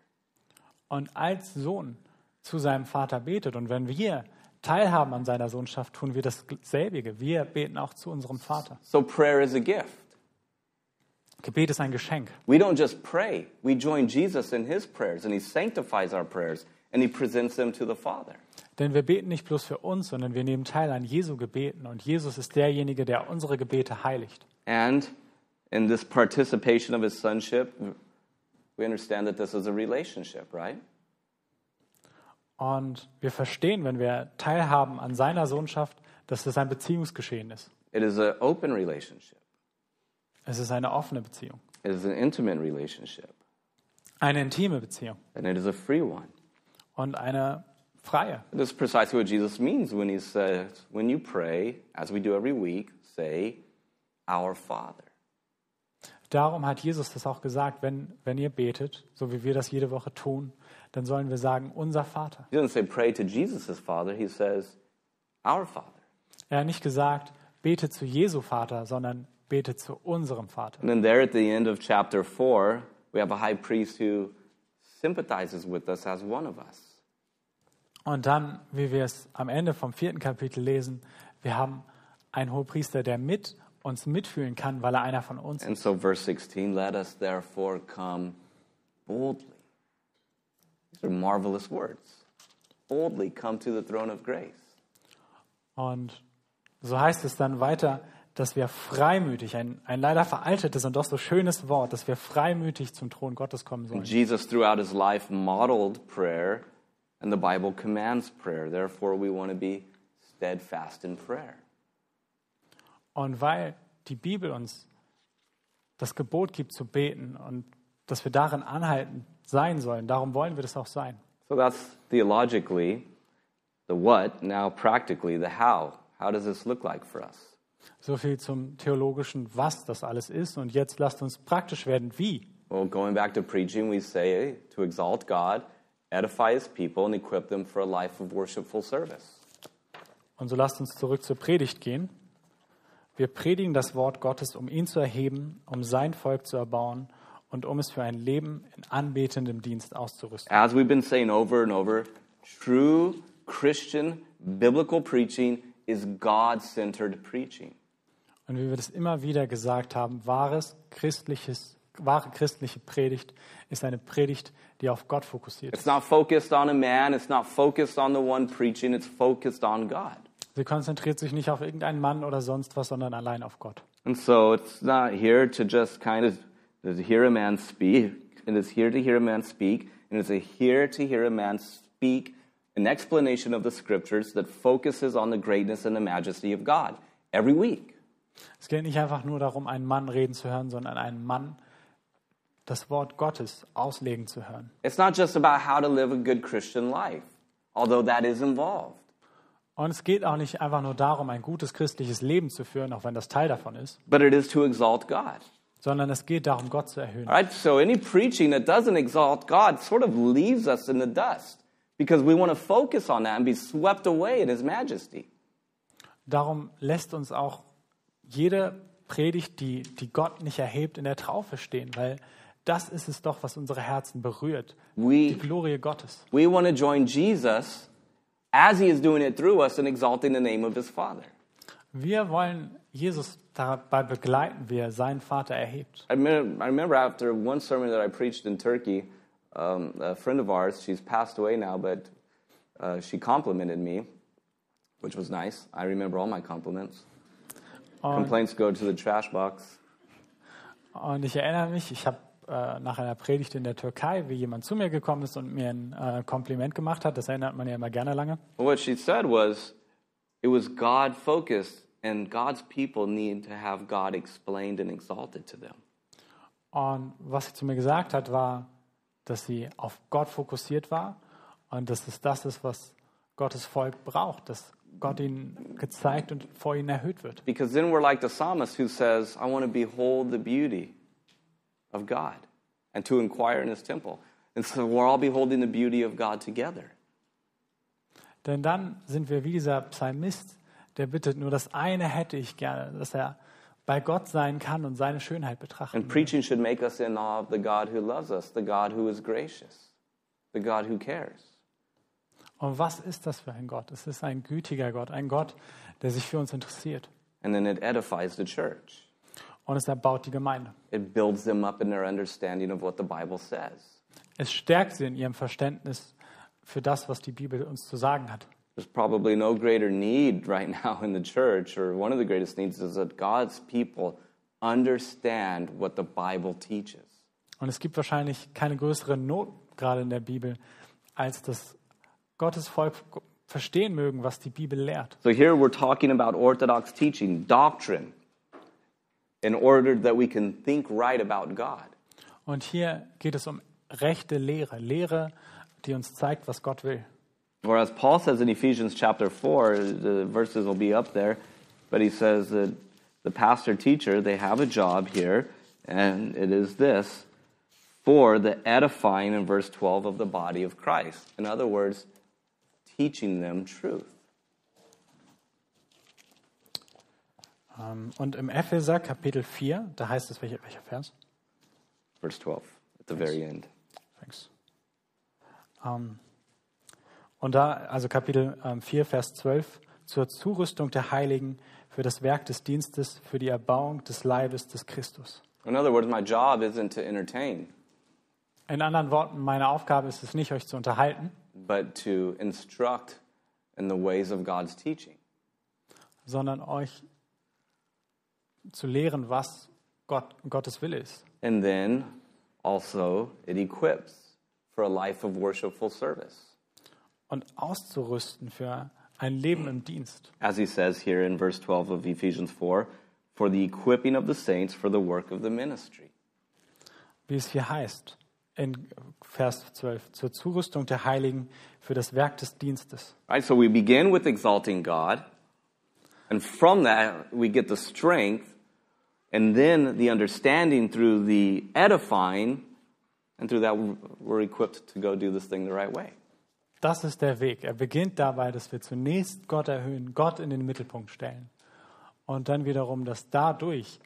Und als Sohn zu seinem Vater betet. Und wenn wir teilhaben an seiner Sohnschaft, tun wir dasselbige. Wir beten auch zu unserem Vater. So prayer is a gift. Gebet ist ein Geschenk. We don't just pray, we join Jesus in his prayers, and he sanctifies our prayers, and he presents them to the Father. Denn wir beten nicht bloß für uns, sondern wir nehmen teil an Jesu Gebeten. Und Jesus ist derjenige, der unsere Gebete heiligt. And in this participation of his sonship, we understand that this is a relationship, right? Und wir verstehen, wenn wir teilhaben an seiner Sohnschaft, dass das ein Beziehungsgeschehen ist. It is an open relationship, Es ist eine offene Beziehung, it is an intimate relationship, eine intime Beziehung and it is a free one. und eine freie. This is precisely what Jesus means when he says, when you pray, as we do every week, say, Our Father. Darum hat Jesus das auch gesagt, wenn, wenn ihr betet, so wie wir das jede Woche tun, dann sollen wir sagen, unser Vater. He doesn't say pray to Jesus' Father, he says, Our Father. Er hat nicht gesagt, bete zu Jesu Vater, sondern bete zu unserem Vater. And then there at the end of chapter 4, we have a high priest who sympathizes with us as one of us. Und dann, wie wir es am Ende vom vierten Kapitel lesen, wir haben einen Hohepriester, der mit uns mitfühlen kann, weil er einer von uns ist. And so, verse 16, let us therefore come boldly. These are marvelous words. Boldly come to the throne of grace. Und so heißt es dann weiter, dass wir freimütig, ein, ein leider veraltetes und doch so schönes Wort, dass wir freimütig zum Thron Gottes kommen sollen. Jesus, throughout his life, modeled prayer, and the Bible commands prayer. Therefore, we want to be steadfast in prayer. Und weil die Bibel uns das Gebot gibt zu beten und dass wir darin anhalten sein sollen, darum wollen wir das auch sein. So that's theologically the what, now practically the how. How does this look like for us? So viel zum theologischen, was das alles ist. Und jetzt lasst uns praktisch werden, wie. Well, going back to preaching, we say to exalt God, edify his people, and equip them for a life of worshipful service. Und so lasst uns zurück zur Predigt gehen. Wir predigen das Wort Gottes, um ihn zu erheben, um sein Volk zu erbauen und um es für ein Leben in anbetendem Dienst auszurüsten. As we've been saying over and over, true Christian biblical preaching is God centered preaching. Und wie wir das immer wieder gesagt haben, wahres christliches, wahre christliche Predigt ist eine Predigt, die auf Gott fokussiert ist. It's not focused on a man, it's not focused on the one preaching, it's focused on God. Sie konzentriert sich nicht auf irgendeinen Mann oder sonst was, sondern allein auf Gott. And so it's not here to just kind of to hear a man speak. It is here to hear a man speak, and it's a here to hear a man speak an explanation of the scriptures that focuses on the greatness and the majesty of God every week. Es geht nicht einfach nur darum, einen Mann reden zu hören, sondern einen Mann das Wort Gottes auslegen zu hören. It's not just about how to live a good Christian life, although that is involved. Und es geht auch nicht einfach nur darum, ein gutes christliches Leben zu führen, auch wenn das Teil davon ist, But it is to exalt God. sondern es geht darum, Gott zu erhöhen. All right? So any preaching that doesn't exalt God sort of leaves us in the dust because we want to focus on that and be swept away in His majesty. Darum lässt uns auch jede Predigt, die, die Gott nicht erhebt, in der Traufe stehen, weil das ist es doch, was unsere Herzen berührt. Die We, Glorie Gottes. we want to join Jesus as He is doing it through us and exalting the name of His Father. Wir wollen Jesus dabei begleiten, wie er seinen Vater erhebt. I remember, I remember after one sermon that I preached in Turkey, um, a friend of ours, she's passed away now, but uh, she complimented me, which was nice. I remember all my compliments. Complaints go to the trash box. Und ich erinnere mich, ich habe äh, nach einer Predigt in der Türkei, wie jemand zu mir gekommen ist und mir ein äh, Kompliment gemacht hat. Das erinnert man ja immer gerne lange. What she said was it was God focused, and God's people need to have God explained and exalted to them. Und was sie zu mir gesagt hat, war, dass sie auf Gott fokussiert war und dass es das ist, was Gottes Volk braucht, dass Gott ihnen gezeigt und vor ihnen erhöht wird. Because then we're like the psalmist who says, I want to behold the beauty of God and to inquire in his temple. And so we're all beholding the beauty of God together. Denn dann sind wir wie dieser Psalmist, der bittet, nur das eine hätte ich gerne, dass er bei Gott sein kann und seine Schönheit betrachten. And preaching should make us in awe of the God who loves us, the God who is gracious, the God who cares. Und was ist das für ein Gott? Es ist ein gütiger Gott, ein Gott, der sich für uns interessiert. And then it edifies the church. Und es erbaut die Gemeinde. It builds them up in their understanding of what the Bible says. Es stärkt sie in ihrem Verständnis für das, was die Bibel uns zu sagen hat. There's probably no greater need right now in the church, or one of the greatest needs is that God's people understand what the Bible teaches. Und es gibt wahrscheinlich keine größere Not gerade in der Bibel, als dass Gottes Volk verstehen mögen, was die Bibel lehrt. So here we're talking about orthodox teaching, doctrine, in order that we can think right about God. Und hier geht es um rechte Lehre, Lehre, die uns zeigt, was Gott will. Or as Paul says in Ephesians chapter 4, the verses will be up there, but he says that the pastor teacher, they have a job here, and it is this for the edifying in verse 12 of the body of Christ. In other words, teaching them truth. Und im Epheser Kapitel 4, da heißt es, welcher, welcher Vers? Verse 12, at the very end. Thanks. Ähm, Und da, also Kapitel ähm, 4, Vers 12, zur Zurüstung der Heiligen für das Werk des Dienstes, für die Erbauung des Leibes des Christus. In other words, my job isn't to entertain, In anderen Worten, meine Aufgabe ist es nicht, euch zu unterhalten, but to instruct in the ways of God's teaching. sondern euch zu lehren, was Gott, Gottes Wille ist. And then also it equips for a life of worshipful service. Und auszurüsten für ein Leben im Dienst. As he says here in verse 12 of Ephesians 4, for the equipping of the saints for the work of the ministry. Wie es hier heißt, in Vers 12, zur Zurüstung der Heiligen für das Werk des Dienstes. Right? So we begin with exalting God, and from that we get the strength, and then the understanding through the edifying, and through that we're equipped to go do this thing the right way. Das ist der Weg. Er beginnt dabei, dass wir zunächst Gott erhöhen, Gott in den Mittelpunkt stellen. Und dann wiederum, dass dadurch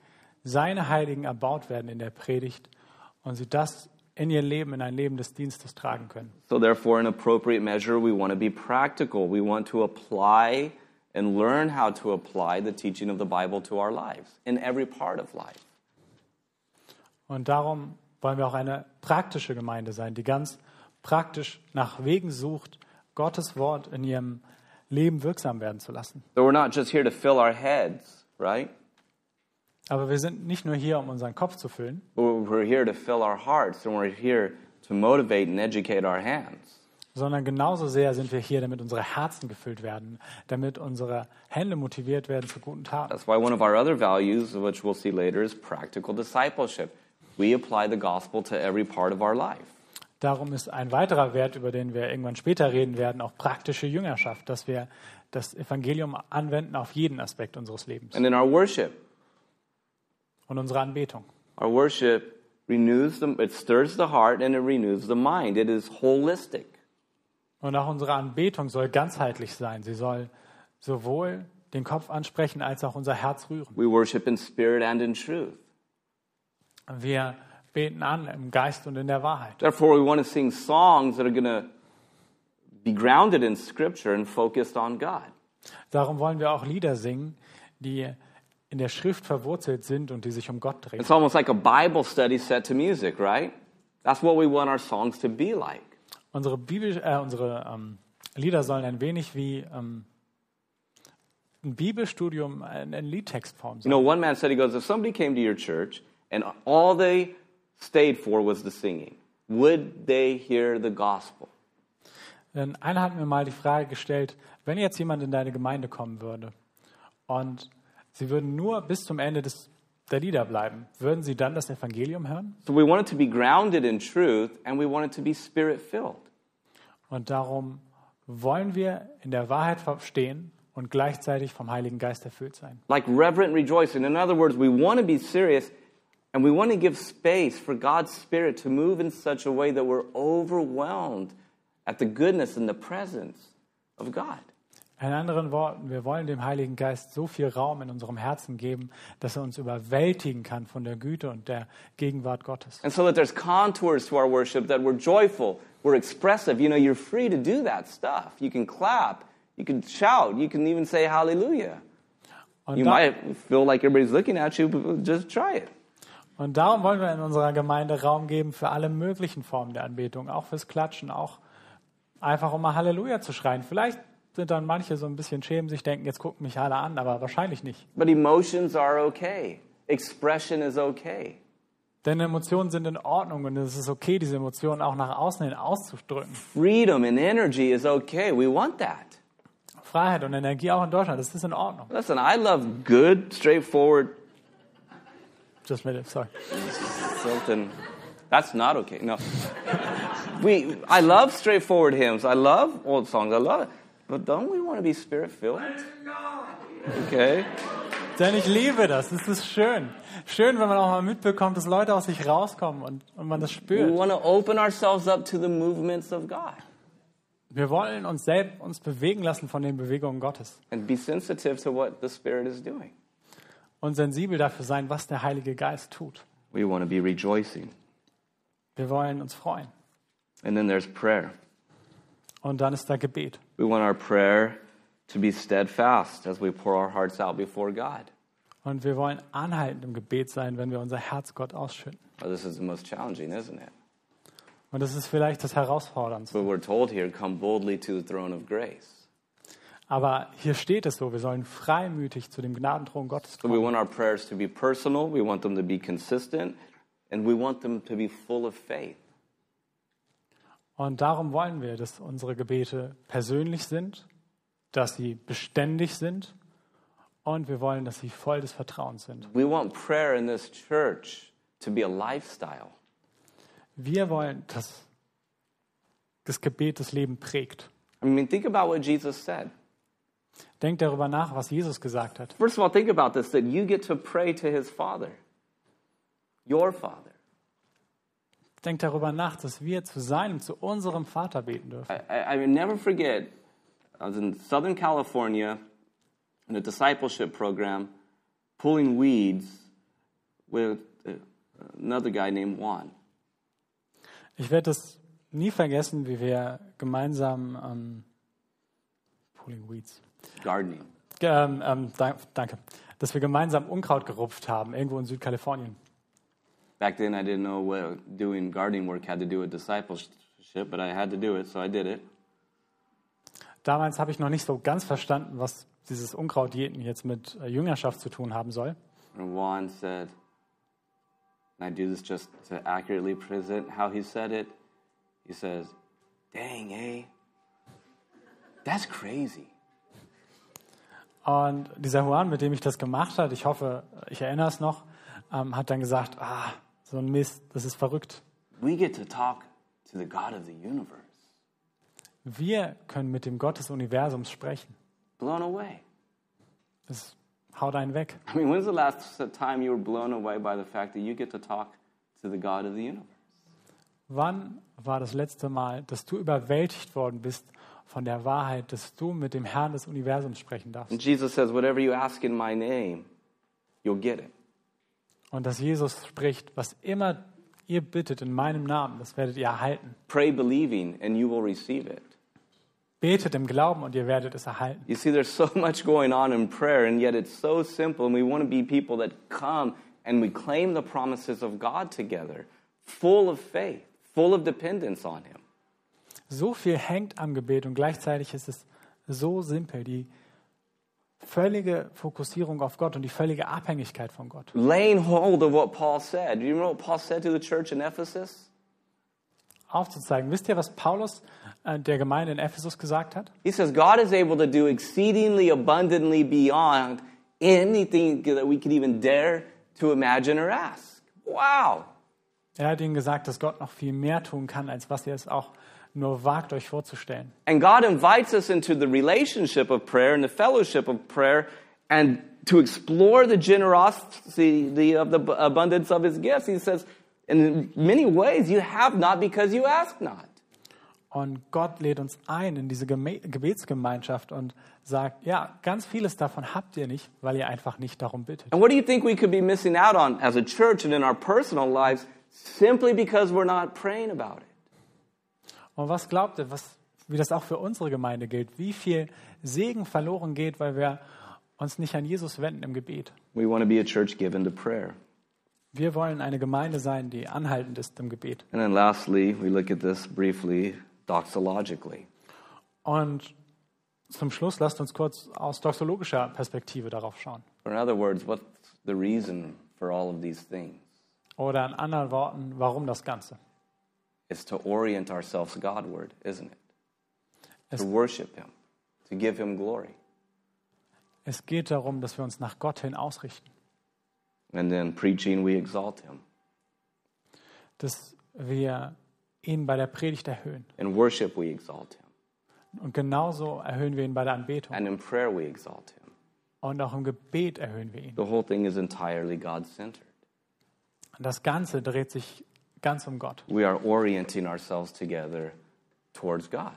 seine Heiligen erbaut werden in der Predigt und sie das in ihr Leben, in ein Leben des Dienstes tragen können. So, therefore, in appropriate measure, we want to be practical. We want to apply and learn how to apply the teaching of the Bible to our lives in every part of life. Und darum wollen wir auch eine praktische Gemeinde sein, die ganz praktisch nach Wegen sucht, Gottes Wort in ihrem Leben wirksam werden zu lassen. So, we're not just here to fill our heads, right? Aber wir sind nicht nur hier, um unseren Kopf zu füllen, We're here to fill our hearts, and we're here to motivate and educate our hands. Sondern genauso sehr sind wir hier, damit unsere Herzen gefüllt werden, damit unsere Hände motiviert werden zu guten Taten. That's why one of our other values, which we'll see later, is practical discipleship. we apply the gospel to every part of our life. Darum ist ein weiterer Wert, über den wir irgendwann später reden werden, auch praktische Jüngerschaft, dass wir das Evangelium anwenden auf jeden Aspekt unseres Lebens And in our worship, und unsere Anbetung. our worship renews the, it stirs the heart and it renews the mind. It is holistic. Und auch unsere Anbetung soll ganzheitlich sein. Sie soll sowohl den Kopf ansprechen als auch unser Herz rühren. We worship in spirit and in truth. Wir beten an im Geist und in der Wahrheit. Therefore, we want to sing songs that are going to be grounded in Scripture and focused on God. Darum wollen wir auch Lieder singen, die in der Schrift verwurzelt sind und die sich um Gott drehen. It's almost like a Bible study set to music, right? That's what we want our songs to be like. Unsere, Bibel, äh, unsere ähm, Lieder sollen ein wenig wie ähm, ein Bibelstudium in, in Liedtextform You sein. know, one man said, he goes, if somebody came to your church and all they stayed for was the singing, would they hear the gospel? Denn einer hat mir mal die Frage gestellt, wenn jetzt jemand in deine Gemeinde kommen würde und sie würden nur bis zum Ende des, der Lieder bleiben, würden sie dann das Evangelium hören? So we want it to be grounded in truth and we want it to be spirit filled. Und darum wollen wir in der Wahrheit stehen und gleichzeitig vom Heiligen Geist erfüllt sein. Like reverent rejoicing. In other words, we want to be serious and we want to give space for God's Spirit to move in such a way that we're overwhelmed at the goodness and the presence of God. In anderen Worten, wir wollen dem Heiligen Geist so viel Raum in unserem Herzen geben, dass er uns überwältigen kann von der Güte und der Gegenwart Gottes. And so that there's contours to our worship, that we're joyful, we're expressive. You know, you're free to do that stuff. You can clap, you can shout, you can even say hallelujah. Und, You might feel like everybody's looking at you, but just try it. und darum wollen wir in unserer Gemeinde Raum geben für alle möglichen Formen der Anbetung, auch fürs Klatschen, auch einfach um mal Halleluja zu schreien. Vielleicht sind dann manche so ein bisschen schämen, sich denken, jetzt gucken mich alle an, aber wahrscheinlich nicht. But emotions are okay, expression is okay. Denn Emotionen sind in Ordnung und es ist okay, diese Emotionen auch nach außen hin auszudrücken. Freedom and energy is okay. We want that. Freiheit und Energie auch in Deutschland, das ist in Ordnung. Listen, I love good, straightforward Just minute, sorry. something. That's not okay. No. we I love straightforward hymns. I love old songs. I love it. But don't we want to be spirit filled? Okay. Denn ich liebe das, das ist schön. Schön, wenn man auch mal mitbekommt, dass Leute aus sich rauskommen und, und man das We spürt. want to open ourselves up to the movements of God Wir wollen uns selbst uns bewegen lassen von den Bewegungen Gottes and be sensitive to what the Spirit is doing. und sensibel dafür sein, was der Heilige Geist tut. We want to be rejoicing. Wir wollen uns freuen. And then there's prayer. Und dann ist da Gebet. We want our prayer to be steadfast as we pour our hearts out before God. Und wir wollen anhaltend im Gebet sein, wenn wir unser Herz Gott ausschütten. Well, this is the most challenging, isn't it? Und das ist vielleicht das Herausforderndste. But we're told here, come boldly to the throne of grace. Aber hier steht es so, wir sollen freimütig zu dem Gnadenthron Gottes So we kommen. want our prayers to be personal, we want them to be consistent, and we want them to be full of faith. Und darum wollen wir, dass unsere Gebete persönlich sind, dass sie beständig sind und wir wollen, dass sie voll des Vertrauens sind. We want prayer in this church to be a lifestyle. Wir wollen, dass das Gebet das Leben prägt. I mean, think about what Jesus said. Denkt darüber nach, was Jesus gesagt hat. First of all, think about this that you get to pray to his Father, your Father. Denkt darüber nach, dass wir zu seinem, zu unserem Vater beten dürfen. I, I, will never forget, I was in Southern California in a discipleship program pulling weeds with uh, another guy named Juan. Ich werde das nie vergessen, wie wir gemeinsam ähm, Pulling Weeds. Gardening. Ähm, ähm, da, danke. Dass wir gemeinsam Unkraut gerupft haben, irgendwo in Südkalifornien. Back then, I didn't know what doing gardening work had to do with discipleship, but I had to do it, so I did it. Damals habe ich noch nicht so ganz verstanden, was dieses Unkrautjäten jetzt mit äh, Jüngerschaft zu tun haben soll. And Juan said, and I do this just to accurately present how he said it. He says, Dang, eh? That's crazy. Und dieser Juan, mit dem ich das gemacht habe, ich hoffe, ich erinnere es noch, ähm, hat dann gesagt, ah, so ein Mist, das ist verrückt. We get to talk to the God of the universe. Wir können mit dem Gott des Universums sprechen. Blown away. Das haut einen weg. I mean, when's the last time you were blown away by the fact that you get to talk to the God of the universe? Wann war das letzte Mal, dass du überwältigt worden bist von der Wahrheit, dass du mit dem Herrn des Universums sprechen darfst? And Jesus says, Whatever you ask in my name, you'll get it. Und dass Jesus spricht, was immer ihr bittet in meinem Namen, das werdet ihr erhalten. Pray believing, and you will receive it. Betet im Glauben und ihr werdet es erhalten. You see, there's so much going on in prayer, and yet it's so simple, and we want to be people that come and we claim the promises of God together, full of faith, full of dependence on Him. So viel hängt am Gebet und gleichzeitig ist es so simpel, die völlige Fokussierung auf Gott und die völlige Abhängigkeit von Gott. Laying hold of what Paul said. Do you know what Paul said to the church in Ephesus? Aufzuzeigen. Wisst ihr, was Paulus äh, der Gemeinde in Ephesus gesagt hat? He says, God is able to do exceedingly abundantly beyond anything that we could even dare to imagine or ask. Wow. Er hat ihnen gesagt, dass Gott noch viel mehr tun kann, als was ihr es auch nur wagt, euch vorzustellen. And God invites us into the relationship of prayer and the fellowship of prayer and to explore the generosity of the abundance of his gifts. He says, in many ways, you have not because you ask not. Und Gott lädt uns ein in diese Geme Gebetsgemeinschaft und sagt, ja, ganz vieles davon habt ihr nicht, weil ihr einfach nicht darum bittet. And what do you think we could be missing out on as a church and in our personal lives simply because we're not praying about it? Und was glaubt ihr, was, wie das auch für unsere Gemeinde gilt? Wie viel Segen verloren geht, weil wir uns nicht an Jesus wenden im Gebet? We want to be a church given to prayer. Wir wollen eine Gemeinde sein, die anhaltend ist im Gebet. And then lastly, we look at this briefly doxologically. Und zum Schluss lasst uns kurz aus doxologischer Perspektive darauf schauen. Or in other words, what's the reason for all of these things? Oder in anderen Worten, warum das Ganze? It's to orient ourselves Godward, isn't it? Es, To worship Him, to give Him glory. es geht darum, dass wir uns nach Gott hin ausrichten. And then preaching, we exalt Him. Dass wir ihn bei der Predigt erhöhen. In worship, we exalt Him. Und genauso erhöhen wir ihn bei der Anbetung. And in prayer, we exalt Him. Und auch im Gebet erhöhen wir ihn. The whole thing is entirely God centered. Und das Ganze dreht sich ganz um Gott. We are orienting ourselves together towards God.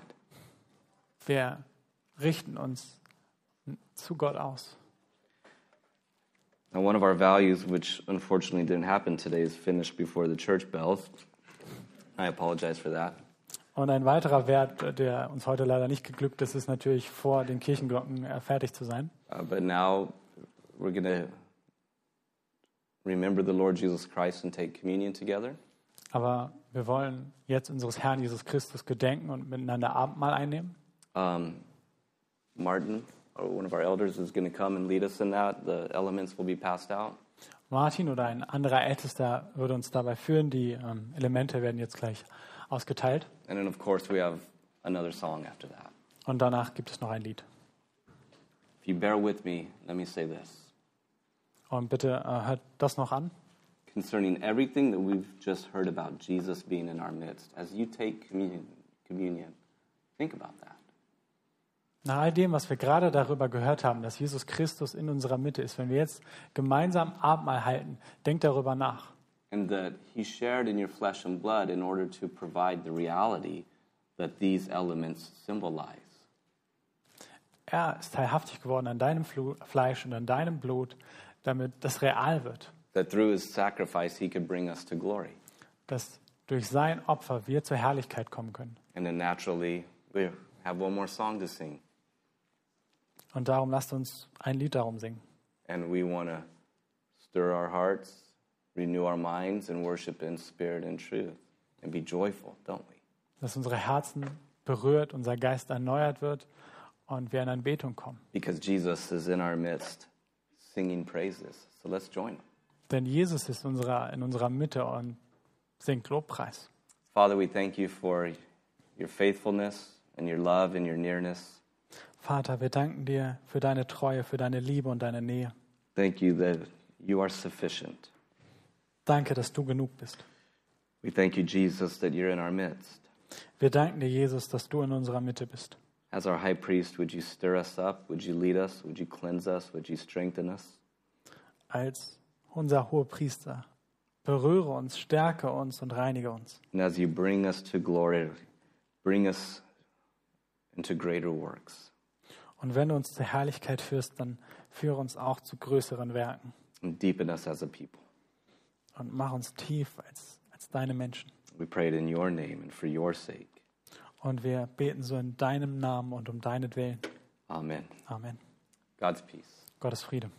Wir richten uns zu Gott aus. Now, one of our values, which unfortunately didn't happen today, is finished before the church bells. I apologize for that. Und ein weiterer Wert, der uns heute leider nicht geglückt ist, ist natürlich vor den Kirchenglocken äh, fertig zu sein. Uh, but now we're going to remember the Lord Jesus Christ and take communion together. Aber wir wollen jetzt unseres Herrn Jesus Christus gedenken und miteinander Abendmahl einnehmen. Um, Martin, one of our elders, is going to come and lead us in that. The elements will be passed out. Martin oder ein anderer Ältester würde uns dabei führen. Die ähm, Elemente werden jetzt gleich ausgeteilt. And then, of course, we have another song after that. Und danach gibt es noch ein Lied. If you bear with me, let me say this. Und bitte äh, hört das noch an. Concerning everything that we've just heard about Jesus being in our midst, as you take communion, communion think about that. Nach all dem, was wir gerade darüber gehört haben, dass Jesus Christus in unserer Mitte ist, wenn wir jetzt gemeinsam Abendmahl halten, denkt darüber nach. And that he shared in your flesh and blood in order to provide the reality that these elements symbolize. Er ist teilhaftig geworden an deinem Fleisch und an deinem Blut, damit das real wird. That through his sacrifice, he could bring us to glory. Dass durch sein Opfer wir zur Herrlichkeit kommen können. And then naturally, we have one more song to sing. Und darum lasst uns ein Lied darum singen. And we want to stir our hearts, renew our minds, and worship in spirit and truth. And be joyful, don't we? Dass unsere Herzen berührt, unser Geist erneuert wird und wir in Anbetung kommen. Because Jesus is in our midst singing praises. So let's join him. Denn Jesus ist unserer, in unserer Mitte und singt Lobpreis. Father, we thank you for your faithfulness and your love and your nearness. Vater, wir danken dir für deine Treue, für deine Liebe und deine Nähe. Thank you that you are sufficient. Danke, dass du genug bist. We thank you, Jesus, that you're in our midst. Wir danken dir, Jesus, dass du in unserer Mitte bist. As our high priest, would you stir us up? Would you lead us? Would you cleanse us? Would you strengthen us? Als unser hoher Priester, berühre uns, stärke uns und reinige uns. And as you bring us to glory, bring us into greater works Und wenn du uns zur Herrlichkeit führst, dann führe uns auch zu größeren Werken and deepen us as a people. und mach uns tief als, als deine Menschen. We pray it in your name and for your sake. Und wir beten so in deinem Namen und um deinetwillen. Amen. Amen. God's peace. Gottes Friede.